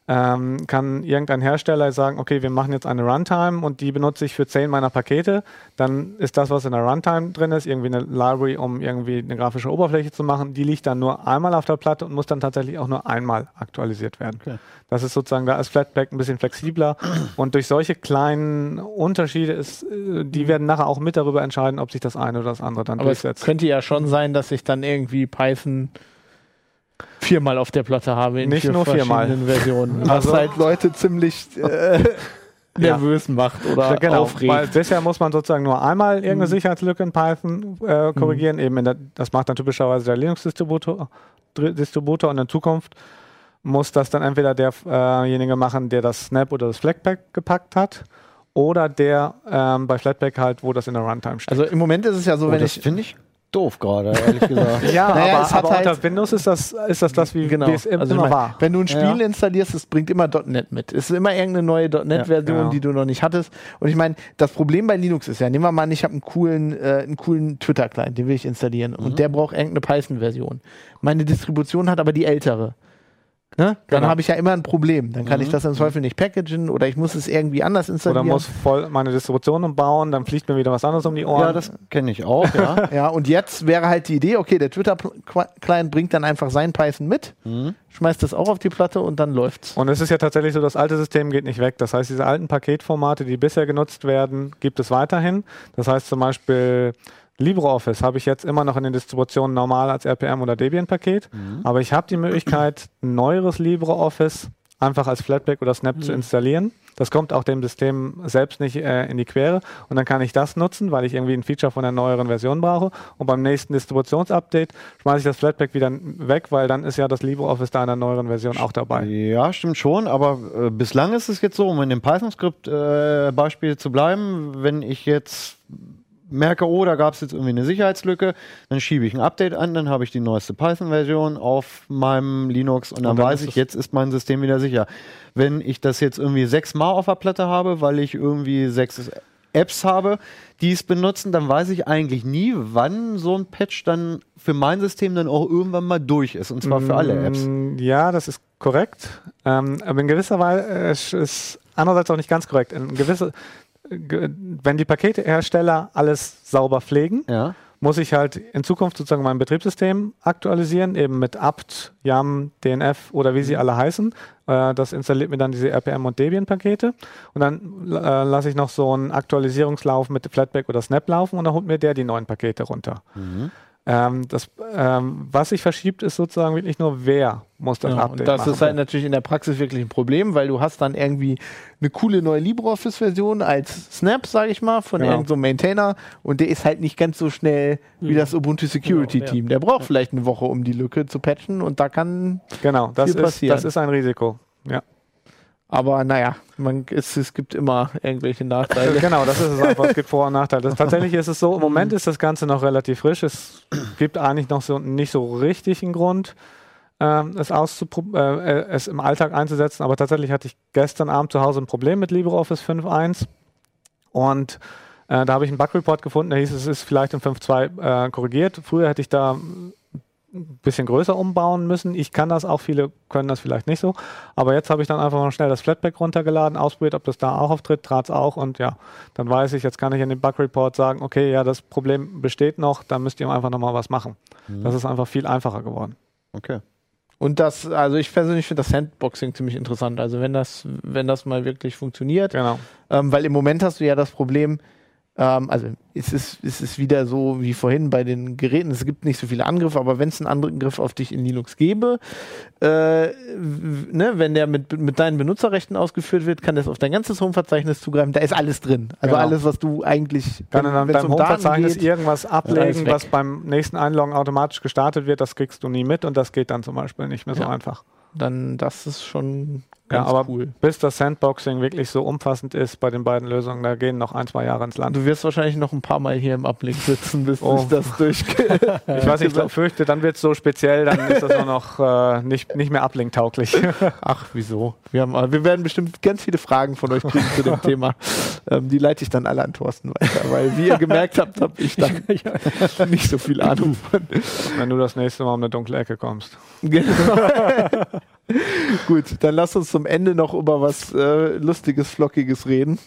Speaker 4: ähm, kann irgendein Hersteller sagen, okay, wir machen jetzt eine Runtime und die benutze ich für zehn meiner Pakete. Dann ist das, was in der Runtime drin ist, irgendwie eine Library, um irgendwie eine grafische Oberfläche zu machen. Die liegt dann nur einmal auf der Platte und muss dann tatsächlich auch nur einmal aktualisiert werden.
Speaker 3: Okay.
Speaker 4: Das ist sozusagen, da ist Flatpak ein bisschen flexibler und durch solche kleinen Unterschiede ist, äh, die werden nachher auch mit darüber entscheiden, ob sich das eine oder das andere dann
Speaker 1: Aber es
Speaker 4: durchsetzt.
Speaker 1: könnte ja schon sein, dass ich dann irgendwie Python viermal auf der Platte habe in
Speaker 4: Nicht
Speaker 1: vier
Speaker 4: nur viermal.
Speaker 1: verschiedenen Versionen. [LAUGHS] Was
Speaker 4: Also-
Speaker 1: halt Leute ziemlich äh, [LAUGHS] nervös macht oder
Speaker 4: Ja, genau,
Speaker 1: aufregt.
Speaker 4: weil bisher muss man sozusagen nur einmal irgendeine
Speaker 1: Mhm.
Speaker 4: Sicherheitslücke in Python äh, korrigieren. Eben in der, das macht dann typischerweise der Linux-Distributor und in Zukunft muss das dann entweder derjenige machen, der das Snap oder das Flatpak gepackt hat, oder der ähm, bei Flatpak halt, wo das in der Runtime steht.
Speaker 1: also im Moment ist es ja so,
Speaker 3: Oh,
Speaker 1: wenn
Speaker 3: das
Speaker 1: ich
Speaker 3: finde ich doof gerade, ehrlich [LAUGHS] gesagt.
Speaker 4: ja,
Speaker 1: Naja,
Speaker 4: aber, aber
Speaker 1: halt-
Speaker 4: unter Windows ist das, ist das das, wie,
Speaker 1: genau.
Speaker 4: im-
Speaker 1: also ich
Speaker 4: immer
Speaker 1: mein,
Speaker 4: war.
Speaker 1: Wenn du ein Spiel
Speaker 3: Ja.
Speaker 1: installierst, es bringt immer .NET mit. Es ist immer irgendeine neue .NET-Version,
Speaker 4: Ja, genau.
Speaker 1: die du noch nicht hattest. Und ich meine, das Problem bei Linux ist ja, nehmen wir mal an, ich habe einen coolen, äh, einen coolen Twitter-Client, den will ich installieren.
Speaker 4: Mhm.
Speaker 1: Und der braucht irgendeine Python-Version. Meine Distribution hat aber die ältere. Ne? Dann
Speaker 4: Genau.
Speaker 1: habe ich ja immer ein Problem. Dann kann ich das im Zweifel nicht packagen oder ich muss es irgendwie anders
Speaker 4: Oder
Speaker 1: installieren.
Speaker 4: muss voll meine Distribution umbauen, dann fliegt mir wieder was anderes um die Ohren.
Speaker 3: ja, das kenne ich auch, ja. [LAUGHS]
Speaker 1: ja, und jetzt wäre halt die Idee, okay, der Twitter-Client bringt dann einfach sein Python mit,
Speaker 3: Mhm.
Speaker 1: schmeißt das auch auf die Platte und dann läuft's.
Speaker 4: Und es ist ja tatsächlich so, das alte System geht nicht weg. Das heißt, diese alten Paketformate, die bisher genutzt werden, gibt es weiterhin. Das heißt zum Beispiel LibreOffice habe ich jetzt immer noch in den Distributionen normal als RPM oder Debian-Paket. Aber ich habe die Möglichkeit, ein neueres LibreOffice einfach als Flatpak oder Snap zu installieren. Das kommt auch dem System selbst nicht äh, in die Quere. Und dann kann ich das nutzen, weil ich irgendwie ein Feature von der neueren Version brauche. Und beim nächsten Distributionsupdate schmeiße ich das Flatpak wieder weg, weil dann ist ja das LibreOffice da in der neueren Version auch dabei.
Speaker 3: Ja, stimmt schon, aber äh, bislang ist es jetzt so, um in dem Python-Skript-Beispiel zu bleiben, wenn ich jetzt merke, oh, da gab es jetzt irgendwie eine Sicherheitslücke, dann schiebe ich ein Update an, dann habe ich die neueste Python-Version auf meinem Linux und dann,
Speaker 4: Und dann
Speaker 3: weiß ich,
Speaker 4: es-
Speaker 3: jetzt ist mein System wieder sicher. Wenn ich das jetzt irgendwie sechsmal auf der Platte habe, weil ich irgendwie sechs Apps habe, die es benutzen, dann weiß ich eigentlich nie, wann so ein Patch dann für mein System dann auch irgendwann mal durch ist. Und zwar für alle Apps.
Speaker 4: Mm, Ja, das ist korrekt. Ähm, aber in gewisser Weise äh, es ist andererseits auch nicht ganz korrekt. In gewisse, ge- wenn die Paketehersteller alles sauber pflegen,
Speaker 3: Ja.
Speaker 4: muss ich halt in Zukunft sozusagen mein Betriebssystem aktualisieren, eben mit apt, yum, dnf oder wie sie alle heißen. Äh, das installiert mir dann diese RPM und Debian-Pakete. Und dann äh, lasse ich noch so einen Aktualisierungslauf mit Flatpak oder Snap laufen und dann holt mir der die neuen Pakete runter. Ähm, das, ähm, was sich verschiebt, ist sozusagen wirklich nur, wer muss das
Speaker 1: Ja,
Speaker 4: Update
Speaker 1: und das
Speaker 4: machen.
Speaker 1: ist halt natürlich in der Praxis wirklich ein Problem, weil du hast dann irgendwie eine coole neue LibreOffice-Version als Snap, sage ich mal, von
Speaker 4: Genau.
Speaker 1: irgendeinem so Maintainer und der ist halt nicht ganz so schnell wie das Ubuntu Security
Speaker 5: Genau, ja.
Speaker 1: Team. Der braucht vielleicht eine Woche, um die Lücke zu patchen und da kann,
Speaker 4: genau, das
Speaker 1: viel
Speaker 4: ist,
Speaker 1: passieren.
Speaker 4: das ist ein Risiko. Ja.
Speaker 1: Aber naja, man, es, es gibt immer irgendwelche Nachteile.
Speaker 4: genau, das ist es einfach. Es gibt [LAUGHS] Vor- und Nachteile. Das, tatsächlich ist es so, im Moment ist das Ganze noch relativ frisch. Es gibt eigentlich noch so nicht so richtig einen Grund, ähm, es, äh, äh, es im Alltag einzusetzen. Aber tatsächlich hatte ich gestern Abend zu Hause ein Problem mit LibreOffice 5.1 und äh, da habe ich einen Bug-Report gefunden, der hieß, es ist vielleicht in 5.2 äh, korrigiert. Früher hätte ich da ein bisschen größer umbauen müssen. Ich kann das auch, viele können das vielleicht nicht so. Aber jetzt habe ich dann einfach mal schnell das Flatpak runtergeladen, ausprobiert, ob das da auch auftritt, trat es auch und ja, dann weiß ich, jetzt kann ich in dem Bug-Report sagen, okay, ja, das Problem besteht noch, da müsst ihr einfach nochmal was machen. Das ist einfach viel einfacher geworden.
Speaker 3: Okay.
Speaker 1: Und das, also ich persönlich finde das Sandboxing ziemlich interessant. Also wenn das, wenn das mal wirklich funktioniert,
Speaker 4: Genau.
Speaker 1: Ähm, weil im Moment hast du ja das Problem, ähm, also es ist, es ist wieder so wie vorhin bei den Geräten, es gibt nicht so viele Angriffe, aber wenn es einen Angriff auf dich in Linux gäbe, äh, ne, wenn der mit, mit deinen Benutzerrechten ausgeführt wird, kann das auf dein ganzes Home-Verzeichnis zugreifen, da ist alles drin. Also
Speaker 4: Genau.
Speaker 1: alles, was du eigentlich,
Speaker 4: Kann in
Speaker 1: wenn's
Speaker 4: deinem
Speaker 1: um Daten
Speaker 4: Home-Verzeichnis irgendwas
Speaker 1: alles
Speaker 4: ablegen, was beim nächsten Einloggen automatisch gestartet wird, das kriegst du nie mit und das geht dann zum Beispiel nicht mehr so
Speaker 1: Ja.
Speaker 4: einfach.
Speaker 1: dann das ist schon
Speaker 4: Ja,
Speaker 1: ganz
Speaker 4: aber
Speaker 1: cool.
Speaker 4: bis das Sandboxing wirklich so umfassend ist bei den beiden Lösungen, da gehen noch ein, zwei Jahre ins Land.
Speaker 1: Du wirst wahrscheinlich noch ein paar Mal hier im Uplink sitzen, bis
Speaker 4: Oh.
Speaker 1: sich das durchgeht. [LAUGHS]
Speaker 4: Ich weiß nicht, ich glaub, [LAUGHS] fürchte, dann wird es so speziell, dann ist das nur noch äh, nicht, nicht mehr uplink-tauglich. [LAUGHS]
Speaker 1: Ach, wieso? Wir, haben, wir werden bestimmt ganz viele Fragen von euch kriegen zu dem Thema. Ähm, die leite ich dann alle an Thorsten weiter, weil wie ihr gemerkt habt, habe ich dann nicht so viel Ahnung von.
Speaker 4: Wenn du das nächste Mal um eine dunkle Ecke kommst.
Speaker 1: Genau. Gut, dann lass uns zum Ende noch über was äh, Lustiges, Flockiges reden.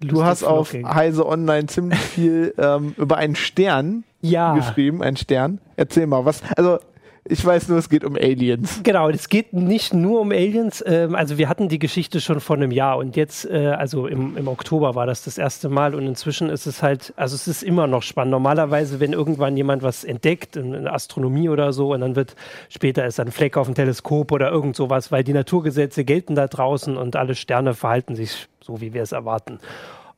Speaker 1: Du
Speaker 5: Lustig,
Speaker 1: hast auf
Speaker 5: flockig.
Speaker 1: Heise Online ziemlich viel ähm, über einen Stern
Speaker 5: Ja.
Speaker 1: geschrieben, einen Stern. Erzähl mal, was, also ich weiß nur, es geht um Aliens.
Speaker 5: Genau, es geht nicht nur um Aliens. Ähm, also wir hatten die Geschichte schon vor einem Jahr und jetzt, äh, also im, im Oktober war das das erste Mal und inzwischen ist es halt, also es ist immer noch spannend. Normalerweise, wenn irgendwann jemand was entdeckt in, in der Astronomie oder so und dann wird später ist ein Fleck auf dem Teleskop oder irgend sowas, weil die Naturgesetze gelten da draußen und alle Sterne verhalten sich so, wie wir es erwarten.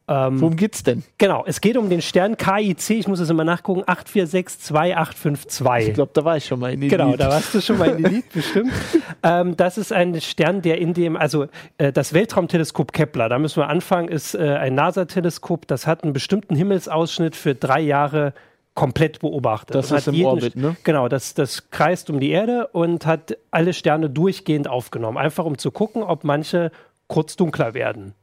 Speaker 5: Ähm,
Speaker 1: Worum geht's denn?
Speaker 5: genau, es geht um den Stern KIC, ich muss es immer nachgucken, 8462852.
Speaker 1: Ich glaube, da war ich schon mal in die
Speaker 5: Genau, da warst du schon mal in Elite, bestimmt. [LAUGHS] Ähm, das ist ein Stern, der in dem, also äh, das Weltraumteleskop Kepler, da müssen wir anfangen, ist äh, ein NASA-Teleskop, das hat einen bestimmten Himmelsausschnitt für drei Jahre komplett beobachtet.
Speaker 1: Das ist im Orbit, ne?
Speaker 5: Genau, das, das kreist um die Erde und hat alle Sterne durchgehend aufgenommen, einfach um zu gucken, ob manche kurz dunkler werden.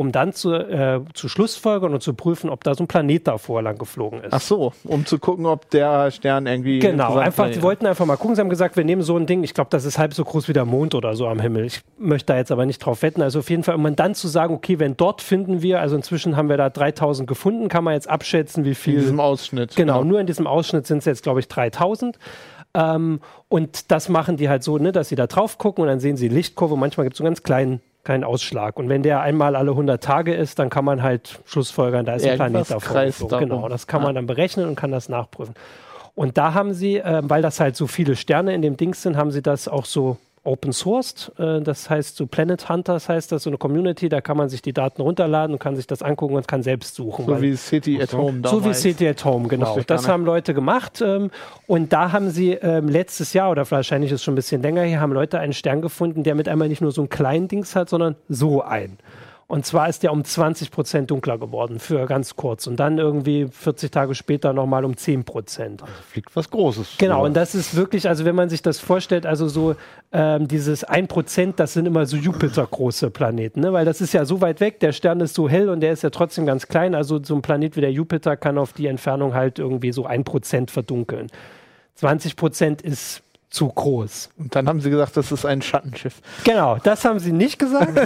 Speaker 5: Um dann zu, äh, zu Schlussfolgern und zu prüfen, ob da so ein Planet davor lang geflogen ist.
Speaker 1: Ach so, um zu gucken, ob der Stern irgendwie.
Speaker 5: Genau, einfach, sie wollten einfach mal gucken. Sie haben gesagt, wir nehmen so ein Ding, ich glaube, das ist halb so groß wie der Mond oder so am Himmel. Ich möchte da jetzt aber nicht drauf wetten. Also auf jeden Fall, um dann zu sagen, okay, wenn dort finden wir, also inzwischen haben wir da 3000 gefunden, kann man jetzt abschätzen, wie
Speaker 1: in
Speaker 5: viel.
Speaker 1: diesem Ausschnitt.
Speaker 5: Genau, nur in diesem Ausschnitt sind es jetzt, glaube ich, 3000. Ähm, und das machen die halt so, ne, dass sie da drauf gucken und dann sehen sie Lichtkurve. Manchmal gibt es so einen ganz kleinen, kleinen Ausschlag. Und wenn der einmal alle 100 Tage ist, dann kann man halt schlussfolgern, da ist ein
Speaker 1: Irgendwas
Speaker 5: Planet davor.
Speaker 1: darum.
Speaker 5: Genau, das kann man dann berechnen und kann das nachprüfen. Und da haben sie, äh, weil das halt so viele Sterne in dem Dings sind, haben sie das auch so open sourced. Äh, das heißt, so Planet Hunters heißt das, so eine Community, da kann man sich die Daten runterladen und kann sich das angucken und kann selbst suchen.
Speaker 1: So
Speaker 5: weil-
Speaker 1: wie City at Home
Speaker 5: so wie
Speaker 1: damals.
Speaker 5: City at Home, genau. Das haben Leute gemacht. Ähm, und da haben sie ähm, letztes Jahr, oder wahrscheinlich ist es schon ein bisschen länger her, haben Leute einen Stern gefunden, der mit einmal nicht nur so ein kleinen Dings hat, sondern so ein. Und zwar ist der um 20 Prozent dunkler geworden für ganz kurz. Und dann irgendwie 40 Tage später nochmal um 10 Prozent.
Speaker 3: Fliegt was Großes.
Speaker 5: Genau, und das ist wirklich, also wenn man sich das vorstellt, also so ähm, dieses 1%, das sind immer so Jupiter-große Planeten, ne? weil das ist ja so weit weg, der Stern ist so hell und der ist ja trotzdem ganz klein, also so ein Planet wie der Jupiter kann auf die Entfernung halt irgendwie so 1% verdunkeln. 20% ist zu groß.
Speaker 1: Und dann haben sie gesagt, das ist ein Schattenschiff.
Speaker 5: Genau, das haben sie nicht gesagt. [LAUGHS]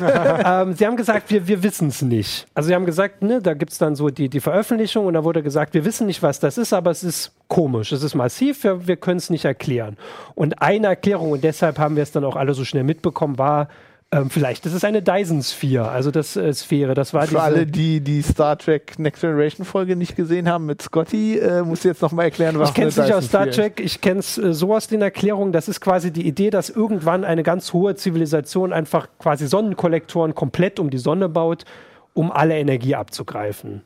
Speaker 5: ähm, sie haben gesagt, wir, wir wissen es nicht. Also sie haben gesagt, ne, da gibt es dann so die, die Veröffentlichung und da wurde gesagt, wir wissen nicht, was das ist, aber es ist komisch, es ist massiv, wir, wir können es nicht erklären. Und eine Erklärung, und deshalb haben wir es dann auch alle so schnell mitbekommen, war, Ähm, vielleicht ist es eine Dyson-Sphäre, also das äh, Sphäre. Das war
Speaker 1: Für
Speaker 5: diese,
Speaker 1: alle, die die Star Trek Next Generation Folge nicht gesehen haben mit Scotty, äh, musst du jetzt nochmal erklären, was
Speaker 5: Ich kenne es nicht aus Star
Speaker 1: ist.
Speaker 5: Trek, ich kenne es äh, so aus den Erklärungen. Das ist quasi die Idee, dass irgendwann eine ganz hohe Zivilisation einfach quasi Sonnenkollektoren komplett um die Sonne baut, um alle Energie abzugreifen.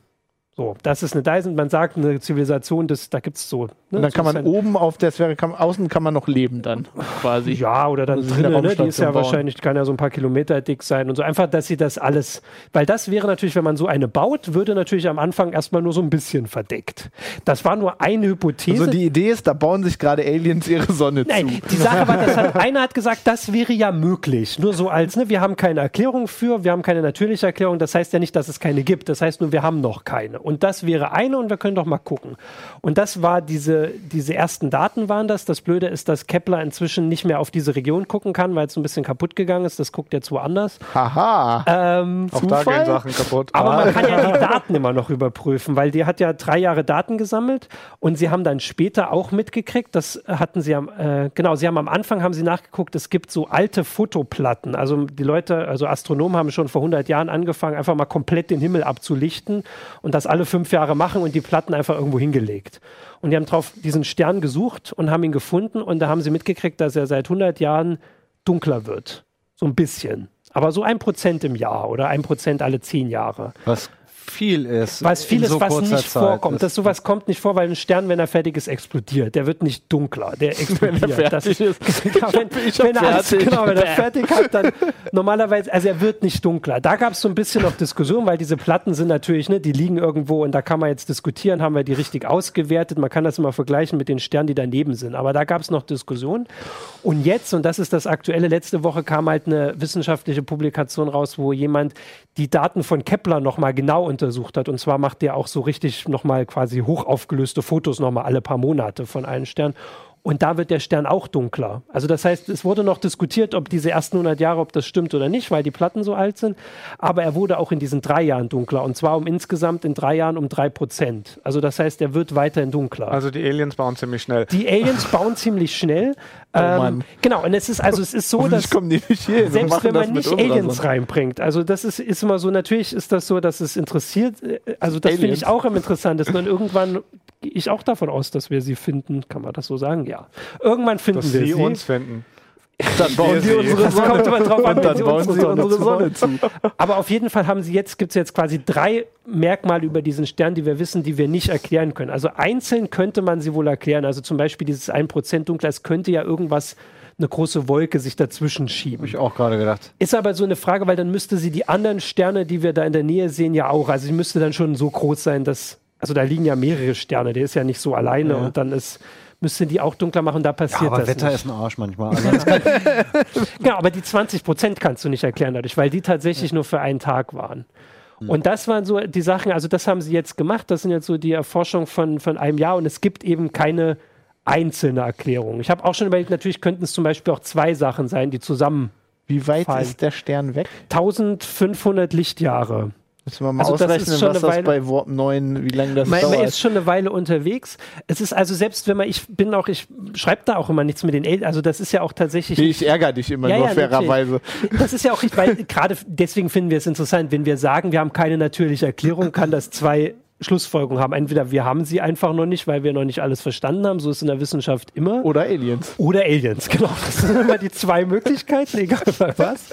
Speaker 5: So, das ist eine Dyson. Man sagt, eine Zivilisation, das, da gibt es so. Ne,
Speaker 1: Und dann kann man
Speaker 5: ein-
Speaker 1: oben auf der Sphäre, kann, außen kann man noch leben dann quasi.
Speaker 5: Ja, oder dann
Speaker 1: eine
Speaker 5: drinnen, ne? die ist ja
Speaker 1: bauen.
Speaker 5: wahrscheinlich, kann ja so ein paar Kilometer dick sein und so. Einfach, dass sie das alles, weil das wäre natürlich, wenn man so eine baut, würde natürlich am Anfang erstmal nur so ein bisschen verdeckt. Das war nur eine Hypothese.
Speaker 1: Also die Idee ist, da bauen sich gerade Aliens ihre Sonne
Speaker 5: Nein,
Speaker 1: zu.
Speaker 5: die Sache war, das [LAUGHS] hat, einer hat gesagt, das wäre ja möglich. Nur so als, ne, wir haben keine Erklärung für, wir haben keine natürliche Erklärung. Das heißt ja nicht, dass es keine gibt. Das heißt nur, wir haben noch keine. Und das wäre eine und wir können doch mal gucken. Und das war diese, diese ersten Daten waren das. Das Blöde ist, dass Kepler inzwischen nicht mehr auf diese Region gucken kann, weil es ein bisschen kaputt gegangen ist. Das guckt jetzt woanders.
Speaker 1: Haha.
Speaker 5: Ähm,
Speaker 4: Auch da
Speaker 1: Zufall?
Speaker 4: gehen Sachen kaputt.
Speaker 5: aber
Speaker 4: Ah.
Speaker 5: man kann ja die [LAUGHS] Daten immer noch überprüfen, weil die hat ja drei Jahre Daten gesammelt und sie haben dann später auch mitgekriegt, das hatten sie am, äh, genau, sie haben am Anfang haben sie nachgeguckt, es gibt so alte Fotoplatten. Also die Leute, also Astronomen haben schon vor 100 Jahren angefangen, einfach mal komplett den Himmel abzulichten und das alle fünf Jahre machen und die Platten einfach irgendwo hingelegt. Und die haben drauf diesen Stern gesucht und haben ihn gefunden und da haben sie mitgekriegt, dass er seit 100 Jahren dunkler wird. So ein bisschen. Aber so ein Prozent im Jahr oder ein Prozent alle zehn Jahre.
Speaker 3: Was viel ist.
Speaker 5: Was
Speaker 3: in
Speaker 5: vieles,
Speaker 3: so
Speaker 5: was nicht
Speaker 3: Zeit.
Speaker 5: vorkommt. Das, sowas kommt nicht vor, weil ein Stern, wenn er fertig ist, explodiert. Der wird nicht dunkler, der [LAUGHS] explodiert. das ist, [LAUGHS] ja, wenn, wenn er
Speaker 1: fertig.
Speaker 5: genau, wenn er [LAUGHS] fertig hat, dann normalerweise, also er wird nicht dunkler. Da gab es so ein bisschen noch Diskussion, weil diese Platten sind natürlich, ne, die liegen irgendwo und da kann man jetzt diskutieren, haben wir die richtig ausgewertet. Man kann das immer vergleichen mit den Sternen, die daneben sind. Aber da gab es noch Diskussion. Und jetzt, und das ist das Aktuelle, letzte Woche kam halt eine wissenschaftliche Publikation raus, wo jemand die Daten von Kepler nochmal genau untersucht hat. Und zwar macht der auch so richtig nochmal quasi hochaufgelöste Fotos nochmal alle paar Monate von allen Sternen. Und da wird der Stern auch dunkler. Also das heißt, es wurde noch diskutiert, ob diese ersten 100 Jahre, ob das stimmt oder nicht, weil die Platten so alt sind. Aber er wurde auch in diesen drei Jahren dunkler. Und zwar um insgesamt in drei Jahren um drei Prozent. Also das heißt, er wird weiterhin dunkler.
Speaker 4: Also die Aliens bauen ziemlich schnell.
Speaker 5: die Aliens bauen ziemlich schnell. [LAUGHS] Ähm,
Speaker 1: Mann.
Speaker 5: genau, und es ist also es ist so, dass
Speaker 1: Hoffentlich kommen die nicht hier. und
Speaker 5: selbst wenn man nicht Aliens reinbringt, also das ist, ist immer so, natürlich ist das so, dass es interessiert, äh, also das finde ich auch am interessantesten und irgendwann gehe ich auch davon aus, dass wir sie finden, kann man das so sagen? Ja. Irgendwann finden
Speaker 4: Dass
Speaker 5: wir
Speaker 4: sie
Speaker 5: sie.
Speaker 4: uns finden. [LAUGHS]
Speaker 1: Dann bauen sie unsere Sonne.
Speaker 5: kommt immer drauf an,
Speaker 1: und
Speaker 5: wenn
Speaker 1: dann
Speaker 5: sie
Speaker 1: bauen sie unsere
Speaker 5: zu
Speaker 1: Sonne zu.
Speaker 5: Aber auf jeden Fall haben sie jetzt, gibt es jetzt quasi drei Merkmale über diesen Stern, die wir wissen, die wir nicht erklären können. Also einzeln könnte man sie wohl erklären. Also zum Beispiel dieses 1% dunkler, es könnte ja irgendwas, eine große Wolke sich dazwischen schieben.
Speaker 3: Hab ich auch gerade gedacht.
Speaker 5: Ist aber so eine Frage, weil dann müsste sie die anderen Sterne, die wir da in der Nähe sehen, ja auch. Also sie müsste dann schon so groß sein, dass, also da liegen ja mehrere Sterne, der ist ja nicht so alleine und dann ist, müsste die auch dunkler machen, da
Speaker 3: Ja,
Speaker 5: passiert
Speaker 3: aber
Speaker 5: das
Speaker 3: Wetter
Speaker 5: nicht.
Speaker 3: ist ein Arsch manchmal.
Speaker 5: Genau, [LAUGHS] aber die 20 Prozent kannst du nicht erklären dadurch, weil die tatsächlich nur für einen Tag waren. Und das waren so die Sachen, also das haben sie jetzt gemacht, das sind jetzt so die Erforschung von, von einem Jahr und es gibt eben keine einzelne Erklärung. Ich habe auch schon überlegt, natürlich könnten es zum Beispiel auch zwei Sachen sein, die zusammen
Speaker 1: Wie weit
Speaker 5: Fallen.
Speaker 1: ist der Stern weg?
Speaker 5: 1500 Lichtjahre.
Speaker 1: Müssen wir mal
Speaker 5: Also das ist
Speaker 1: ausrechnen,
Speaker 5: schon
Speaker 1: was
Speaker 5: eine
Speaker 1: das
Speaker 5: Weile-
Speaker 1: bei Warp 9, wie lange das
Speaker 5: Man, man
Speaker 1: dauert.
Speaker 5: ist schon eine Weile unterwegs. Es ist also selbst wenn man, ich bin auch, ich schreibe da auch immer nichts mit den Eltern, also das ist ja auch tatsächlich
Speaker 1: Nee, ich ärgere dich immer
Speaker 5: Ja,
Speaker 1: nur
Speaker 5: ja,
Speaker 1: fairerweise.
Speaker 5: Das ist ja auch, weil [LAUGHS] gerade deswegen finden wir es interessant, wenn wir sagen, wir haben keine natürliche Erklärung, kann das zwei Schlussfolgerungen haben. Entweder wir haben sie einfach noch nicht, weil wir noch nicht alles verstanden haben, so ist in der Wissenschaft immer.
Speaker 1: Oder Aliens.
Speaker 5: Oder Aliens, [LAUGHS] genau. Das sind immer die zwei Möglichkeiten, egal bei was.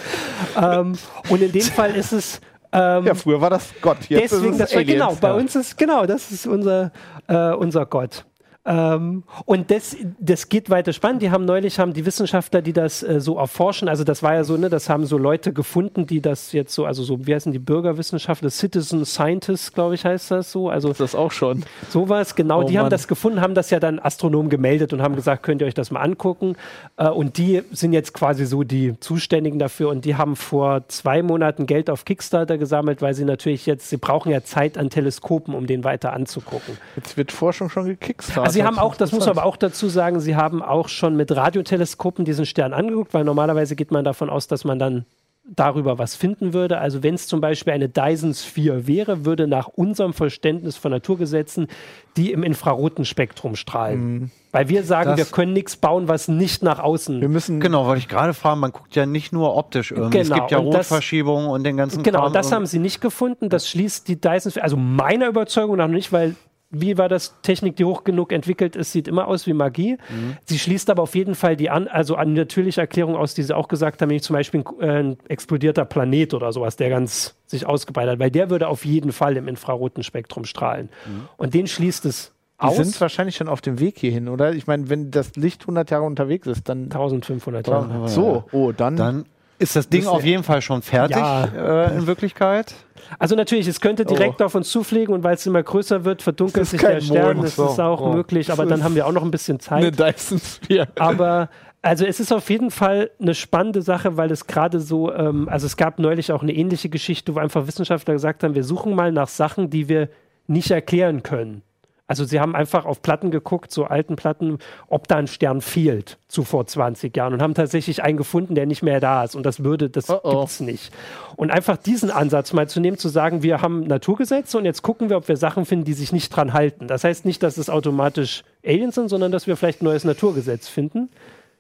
Speaker 5: Ähm, und in dem Fall ist es. Ähm,
Speaker 1: Ja, früher war das Gott. Jetzt
Speaker 5: Deswegen,
Speaker 1: ist es
Speaker 5: das war, genau, bei uns ist, genau, das ist unser, äh, unser Gott. Ähm, und das, das geht weiter spannend. Die haben neulich, haben die Wissenschaftler, die das äh, so erforschen, also das war ja so, ne, das haben so Leute gefunden, die das jetzt so, also so, wie heißen die Bürgerwissenschaftler, Citizen Scientists, glaube ich, heißt das so. Also
Speaker 1: Ist das auch schon.
Speaker 5: Sowas, genau.
Speaker 1: Oh
Speaker 5: die haben
Speaker 1: Mann.
Speaker 5: das gefunden, haben das ja dann Astronomen gemeldet und haben gesagt, könnt ihr euch das mal angucken. Äh, und die sind jetzt quasi so die Zuständigen dafür und die haben vor zwei Monaten Geld auf Kickstarter gesammelt, weil sie natürlich jetzt, sie brauchen ja Zeit an Teleskopen, um den weiter anzugucken.
Speaker 1: Jetzt wird Forschung schon gekickstartet.
Speaker 5: Also sie haben auch, das muss man aber auch dazu sagen, sie haben auch schon mit Radioteleskopen diesen Stern angeguckt, weil normalerweise geht man davon aus, dass man dann darüber was finden würde. Also wenn es zum Beispiel eine Dyson Sphere wäre, würde nach unserem Verständnis von Naturgesetzen die im infraroten Spektrum strahlen. Weil wir sagen,
Speaker 3: Das-
Speaker 5: wir können nichts bauen, was nicht nach außen
Speaker 1: Wir müssen
Speaker 3: Genau, wollte ich gerade fragen, man guckt ja nicht nur optisch irgendwie. es
Speaker 5: Genau,
Speaker 3: gibt ja
Speaker 5: und das-
Speaker 3: Rotverschiebungen und den ganzen
Speaker 5: Genau,
Speaker 3: Kram.
Speaker 5: das haben sie nicht gefunden. Das schließt die Dyson Sphere, also meiner Überzeugung nach nicht, weil wie war das Technik, die hoch genug entwickelt ist, sieht immer aus wie Magie.
Speaker 3: Mhm.
Speaker 5: Sie schließt aber auf jeden Fall die an, also an natürliche Erklärung aus, die sie auch gesagt haben, nämlich zum Beispiel ein, äh, ein explodierter Planet oder sowas, der ganz sich ausgebreitet hat, weil der würde auf jeden Fall im infraroten Spektrum strahlen.
Speaker 3: Mhm.
Speaker 5: Und den schließt es
Speaker 1: die
Speaker 5: aus.
Speaker 1: sind wahrscheinlich schon auf dem Weg hierhin, oder? Ich meine, wenn das Licht 100 Jahre unterwegs ist, dann
Speaker 5: 1500 Jahre.
Speaker 1: so, oh, dann,
Speaker 3: Dann ist das Ding auf jeden Fall schon fertig
Speaker 5: Ja.
Speaker 3: äh, in Wirklichkeit.
Speaker 5: Also natürlich, es könnte direkt auf uns zufliegen und weil es immer größer wird, verdunkelt sich der Stern.
Speaker 1: Mond,
Speaker 5: Das
Speaker 4: so.
Speaker 5: ist auch
Speaker 4: Oh.
Speaker 5: möglich, aber dann haben wir auch noch ein bisschen Zeit.
Speaker 1: eine Dyson Sphere.
Speaker 5: Aber also es ist auf jeden Fall eine spannende Sache, weil es gerade so, ähm, also es gab neulich auch eine ähnliche Geschichte, wo einfach Wissenschaftler gesagt haben, wir suchen mal nach Sachen, die wir nicht erklären können. Also sie haben einfach auf Platten geguckt, so alten Platten, ob da ein Stern fehlt zu vor 20 Jahren und haben tatsächlich einen gefunden, der nicht mehr da ist. Und das würde, das
Speaker 1: Oh oh.
Speaker 5: gibt's nicht. Und einfach diesen Ansatz mal zu nehmen, zu sagen, wir haben Naturgesetze und jetzt gucken wir, ob wir Sachen finden, die sich nicht dran halten. Das heißt nicht, dass es automatisch Aliens sind, sondern dass wir vielleicht ein neues Naturgesetz finden.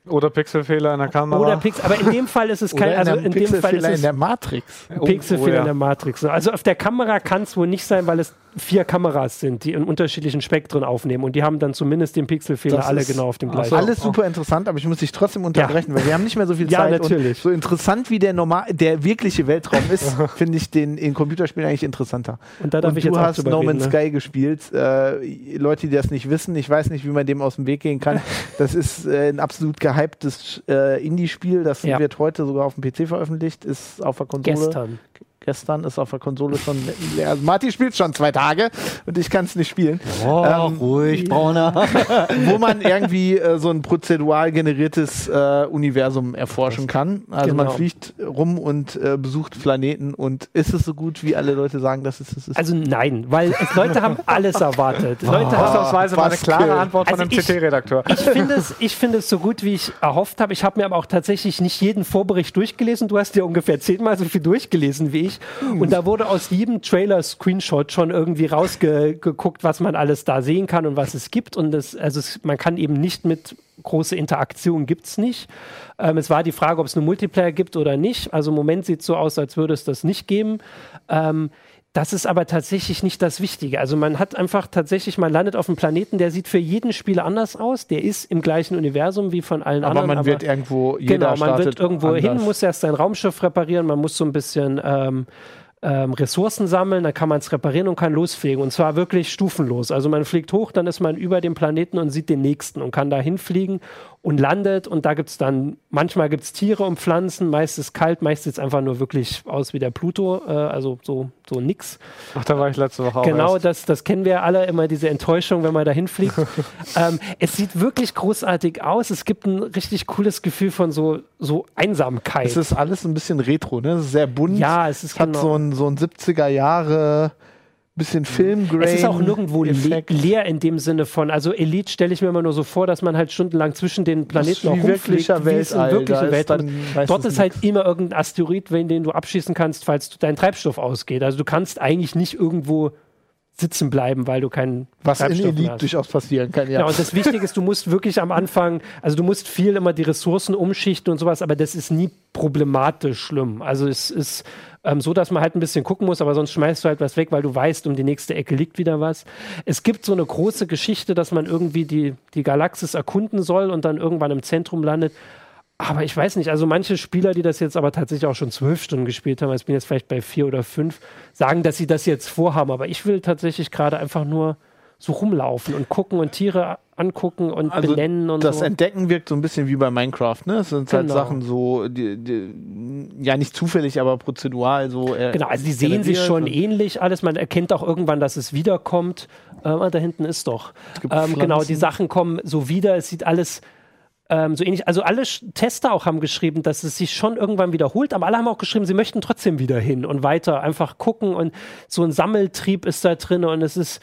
Speaker 4: Oder Pixelfehler in der Kamera.
Speaker 5: Oder Pix, aber in dem Fall ist es kein, also
Speaker 1: in,
Speaker 5: dem Fall ist
Speaker 1: Pixelfehler
Speaker 5: es
Speaker 1: in der Matrix.
Speaker 5: ein Pixelfehler
Speaker 4: Oh, ja.
Speaker 5: in der Matrix. Also auf der Kamera kann es wohl nicht sein, weil es vier Kameras sind, die in unterschiedlichen Spektren aufnehmen und die haben dann zumindest den Pixelfehler
Speaker 1: Das
Speaker 5: alle genau auf dem gleichen.
Speaker 4: so.
Speaker 1: Alles super interessant, aber ich muss dich trotzdem unterbrechen, weil wir haben nicht mehr so viel [LAUGHS]
Speaker 5: Ja,
Speaker 1: Zeit.
Speaker 5: natürlich.
Speaker 1: Und so interessant wie der normal, der wirkliche Weltraum ist, [LAUGHS] finde ich den in Computerspielen eigentlich interessanter.
Speaker 5: Und da darf
Speaker 1: und
Speaker 5: ich
Speaker 1: du hast No Man's
Speaker 5: ne?
Speaker 1: Sky gespielt. Äh, Leute, die das nicht wissen, ich weiß nicht, wie man dem aus dem Weg gehen kann. [LAUGHS] Das ist äh, ein absolut gehyptes äh, Indie-Spiel. Das
Speaker 5: Ja.
Speaker 1: wird heute sogar auf dem PC veröffentlicht, ist auf der Konsole.
Speaker 5: Gestern.
Speaker 1: Gestern ist auf der Konsole schon. Also Martin spielt schon zwei Tage und ich kann es nicht spielen.
Speaker 3: Oh,
Speaker 1: Ähm,
Speaker 3: ruhig, Brauner. [LAUGHS]
Speaker 1: wo man irgendwie äh, so ein prozedural generiertes äh, Universum erforschen kann. Also man
Speaker 5: Genau.
Speaker 1: fliegt rum und äh, besucht Planeten und ist es so gut, wie alle Leute sagen, dass es ist?
Speaker 5: Also nein, weil Leute haben alles erwartet. [LAUGHS] Leute haben
Speaker 4: Ausnahmsweise mal eine klare Antwort von
Speaker 5: Also
Speaker 4: einem
Speaker 5: ich-
Speaker 4: CT-Redakteur.
Speaker 5: Ich finde es, ich finde es so gut, wie ich erhofft habe. Ich habe mir aber auch tatsächlich nicht jeden Vorbericht durchgelesen. Du hast ja ungefähr zehnmal so viel durchgelesen wie ich. Und da wurde aus jedem Trailer-Screenshot schon irgendwie rausgeguckt, was man alles da sehen kann und was es gibt. Und das, also es, man kann eben nicht mit große Interaktion gibt es nicht. Ähm, es war die Frage, ob es einen Multiplayer gibt oder nicht. Also im Moment sieht es so aus, als würde es das nicht geben. Ähm, das ist aber tatsächlich nicht das Wichtige. Also man hat einfach tatsächlich, man landet auf einem Planeten, der sieht für jeden Spieler anders aus. Der ist im gleichen Universum wie von allen
Speaker 1: aber
Speaker 5: anderen.
Speaker 1: man wird irgendwo, jeder
Speaker 5: genau, man wird irgendwo hin,
Speaker 1: anders.
Speaker 5: muss erst sein Raumschiff reparieren, man muss so ein bisschen ähm, ähm, Ressourcen sammeln, dann kann man es reparieren und kann losfliegen. Und zwar wirklich stufenlos. Also man fliegt hoch, dann ist man über dem Planeten und sieht den nächsten und kann da hinfliegen und landet. Und da gibt es dann, manchmal gibt es Tiere und Pflanzen, meist ist kalt, meist sieht es einfach nur wirklich aus wie der Pluto, äh, also so, so nix.
Speaker 4: Ach, da war ich letzte Woche auch
Speaker 5: Genau,
Speaker 4: erst.
Speaker 5: das, das kennen wir alle, immer diese Enttäuschung, wenn man da hinfliegt. [LAUGHS] ähm, es sieht wirklich großartig aus. Es gibt ein richtig cooles Gefühl von so, so Einsamkeit.
Speaker 1: Es ist alles ein bisschen retro, ne? Es ist sehr bunt.
Speaker 5: ja, es ist
Speaker 1: Es hat
Speaker 5: genau.
Speaker 1: so ein, so ein 70er Jahre bisschen Filmgrain.
Speaker 5: es ist auch nirgendwo le leer in dem Sinne von, also Elite stelle ich mir immer nur so vor, dass man halt stundenlang zwischen den
Speaker 1: ist
Speaker 5: Planeten auch rumfliegt, wie es.
Speaker 1: Da
Speaker 5: wirklichen
Speaker 1: ist dann meistens
Speaker 5: Dort ist halt
Speaker 1: nix.
Speaker 5: immer irgendein Asteroid, wenn den du abschießen kannst, falls dein Treibstoff ausgeht. Also du kannst eigentlich nicht irgendwo sitzen bleiben, weil du keinen
Speaker 1: was in Elite
Speaker 5: hast.
Speaker 1: durchaus passieren kann, ja.
Speaker 5: Ja, und das Wichtige ist, du musst wirklich am Anfang, also du musst viel immer die Ressourcen umschichten und sowas, aber das ist nie problematisch schlimm. Also es ist ähm, so, dass man halt ein bisschen gucken muss, aber sonst schmeißt du halt was weg, weil du weißt, um die nächste Ecke liegt wieder was. Es gibt so eine große Geschichte, dass man irgendwie die, die Galaxis erkunden soll und dann irgendwann im Zentrum landet. Aber ich weiß nicht, also manche Spieler, die das jetzt aber tatsächlich auch schon zwölf Stunden gespielt haben, also ich bin jetzt vielleicht bei vier oder fünf, sagen, dass sie das jetzt vorhaben. Aber ich will tatsächlich gerade einfach nur so rumlaufen und gucken und Tiere angucken und
Speaker 1: Also
Speaker 5: benennen und
Speaker 1: das
Speaker 5: so.
Speaker 1: Entdecken wirkt so ein bisschen wie bei Minecraft, ne? Es sind halt
Speaker 5: Genau.
Speaker 1: Sachen so, die, die, ja nicht zufällig, aber prozedural so. äh,
Speaker 5: Genau, also die sehen sich schon ähnlich alles. Man erkennt auch irgendwann, dass es wiederkommt. Ähm, da hinten ist doch.
Speaker 1: gibt
Speaker 5: Ähm, genau, die. Sachen kommen so wieder. Es sieht alles ähm, so ähnlich. Also alle Tester auch haben geschrieben, dass es sich schon irgendwann wiederholt, aber alle haben auch geschrieben, sie möchten trotzdem wieder hin und weiter einfach gucken und so ein Sammeltrieb ist da drin und es ist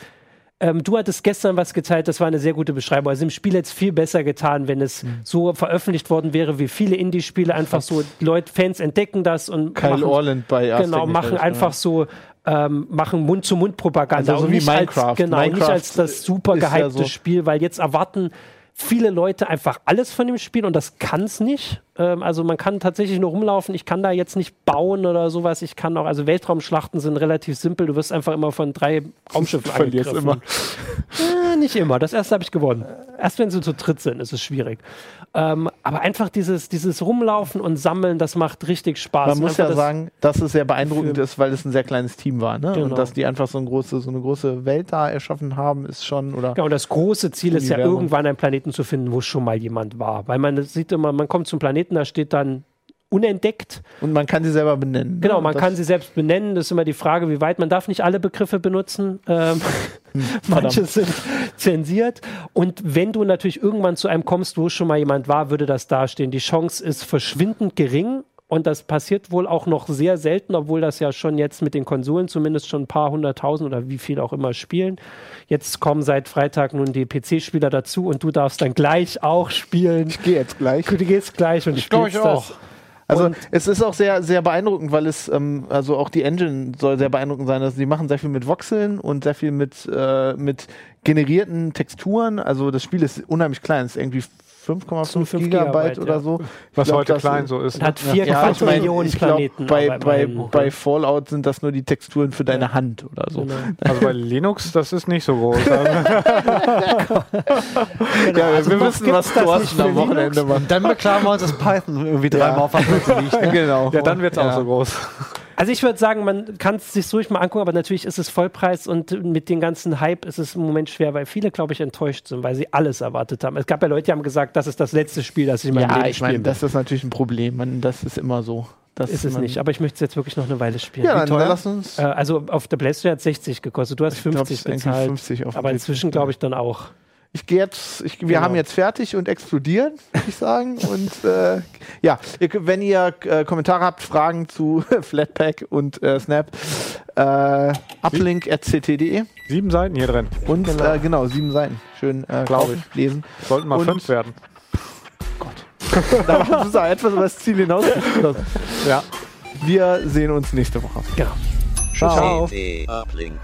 Speaker 5: ähm, du hattest gestern was geteilt, das war eine sehr gute Beschreibung. Also im Spiel hätte es viel besser getan, wenn es
Speaker 1: Mhm.
Speaker 5: so veröffentlicht worden wäre, wie viele Indie-Spiele einfach so Leute, Fans entdecken das und
Speaker 1: Kyle
Speaker 5: machen,
Speaker 1: Orland bei
Speaker 5: genau, machen einfach
Speaker 1: ja.
Speaker 5: so ähm, machen Mund-zu-Mund-Propaganda
Speaker 1: Also so wie
Speaker 5: nicht
Speaker 1: Minecraft.
Speaker 5: als genau nicht
Speaker 1: Minecraft
Speaker 5: als das super
Speaker 1: ist ja
Speaker 5: gehypte
Speaker 1: so-
Speaker 5: Spiel, weil jetzt erwarten viele Leute einfach alles von dem Spiel und das kann es nicht. Ähm, also man kann tatsächlich nur rumlaufen. Ich kann da jetzt nicht bauen oder sowas. Ich kann auch, also Weltraumschlachten sind relativ simpel. Du wirst einfach immer von drei Raumschiffen
Speaker 4: Du
Speaker 5: angegriffen. Äh, nicht immer. Das erste habe ich gewonnen. Erst wenn sie zu dritt sind, ist es schwierig. Ähm, aber einfach dieses, dieses Rumlaufen und Sammeln, das macht richtig Spaß.
Speaker 1: Man muss ja sagen, dass es sehr beeindruckend ist, weil es ein sehr kleines Team war, ne?
Speaker 5: Genau.
Speaker 1: Und dass die einfach so, ein große, so eine große Welt da erschaffen haben, ist schon, oder?
Speaker 5: Ja, und das große Ziel ist ja irgendwann einen Planeten zu finden, wo schon mal jemand war. Weil man sieht immer, man kommt zum Planeten, da steht dann unentdeckt.
Speaker 1: Und man kann sie selber benennen.
Speaker 5: Genau,
Speaker 1: ne?
Speaker 5: man
Speaker 1: das,
Speaker 5: kann sie selbst benennen. Das ist immer die Frage, wie weit. Man darf nicht alle Begriffe benutzen. Ähm, [LAUGHS] manche sind zensiert. Und wenn du natürlich irgendwann zu einem kommst, wo schon mal jemand war, würde das dastehen. Die Chance ist verschwindend gering. Und das passiert wohl auch noch sehr selten, obwohl das ja schon jetzt mit den Konsolen zumindest schon ein paar hunderttausend oder wie viel auch immer spielen. Jetzt kommen seit Freitag nun die PC-Spieler dazu und du darfst dann gleich auch spielen.
Speaker 1: Ich gehe jetzt gleich.
Speaker 5: Du gehst gleich und
Speaker 3: Ich
Speaker 5: spielst
Speaker 3: ich
Speaker 5: das.
Speaker 3: auch.
Speaker 1: Also
Speaker 5: Und-
Speaker 1: es ist auch sehr, sehr beeindruckend, weil es, ähm, also auch die Engine soll sehr beeindruckend sein. Also die machen sehr viel mit Voxeln und sehr viel mit, äh, mit generierten Texturen. Also das Spiel ist unheimlich klein, es ist irgendwie 5,5
Speaker 5: 5
Speaker 1: Gigabyte
Speaker 5: Gigabyte,
Speaker 1: oder
Speaker 5: ja.
Speaker 1: so.
Speaker 4: Was
Speaker 1: glaub,
Speaker 4: heute klein so ist.
Speaker 5: Hat
Speaker 4: ne?
Speaker 5: vier
Speaker 1: Ja,
Speaker 5: Millionen
Speaker 1: ich glaube,
Speaker 5: Planeten.
Speaker 1: bei, bei, bei Fallout sind das nur die Texturen für deine Hand oder so.
Speaker 5: Genau. [LAUGHS]
Speaker 4: Also bei Linux, das ist nicht so groß. [LAUGHS] Also,
Speaker 1: Ja,
Speaker 5: Also
Speaker 1: wir wissen, was Thorsten am Wochenende macht.
Speaker 3: Dann beklagen wir uns, dass Python irgendwie dreimal auf der Platte liegt. [LAUGHS] Ne?
Speaker 1: genau.
Speaker 4: ja, dann wird es
Speaker 1: Ja.
Speaker 4: auch so groß.
Speaker 5: Also ich würde sagen, man kann es sich ruhig mal angucken, aber natürlich ist es Vollpreis und mit dem ganzen Hype ist es im Moment schwer, weil viele, glaube ich, enttäuscht sind, weil sie alles erwartet haben. Es gab ja Leute, die haben gesagt, das ist das letzte Spiel, das ich in meinem
Speaker 1: Ja,
Speaker 5: Leben
Speaker 1: ich meine, das ist natürlich ein Problem. Man, das ist immer so. Das
Speaker 5: ist es nicht, aber ich möchte es jetzt wirklich noch eine Weile spielen.
Speaker 1: Ja, dann
Speaker 5: teuer?
Speaker 1: lass uns.
Speaker 5: Äh, also auf der Playstation hat 60 gekostet, du hast
Speaker 1: Ich glaub,
Speaker 5: 50
Speaker 1: es ist irgendwie
Speaker 5: bezahlt.
Speaker 1: 50 auf dem
Speaker 5: aber inzwischen glaube ich dann auch.
Speaker 1: Ich gehe jetzt, ich, wir
Speaker 5: Genau.
Speaker 1: haben jetzt fertig und explodieren, würde ich sagen. [LAUGHS] Und äh, ja, wenn ihr äh, Kommentare habt, Fragen zu [LAUGHS] Flatpak und äh, Snap, äh, uplink.ct.de
Speaker 4: Sieben Seiten hier drin.
Speaker 1: und genau, äh, genau sieben Seiten. Schön äh,
Speaker 4: Glaub
Speaker 1: kaufen, lesen.
Speaker 4: Sollten mal
Speaker 1: Und-
Speaker 4: fünf werden. [LAUGHS]
Speaker 1: Da war so etwas über das Ziel hinaus.
Speaker 4: Ja.
Speaker 1: Wir sehen uns nächste Woche.
Speaker 5: Genau.
Speaker 1: Ciao.
Speaker 2: Uplink.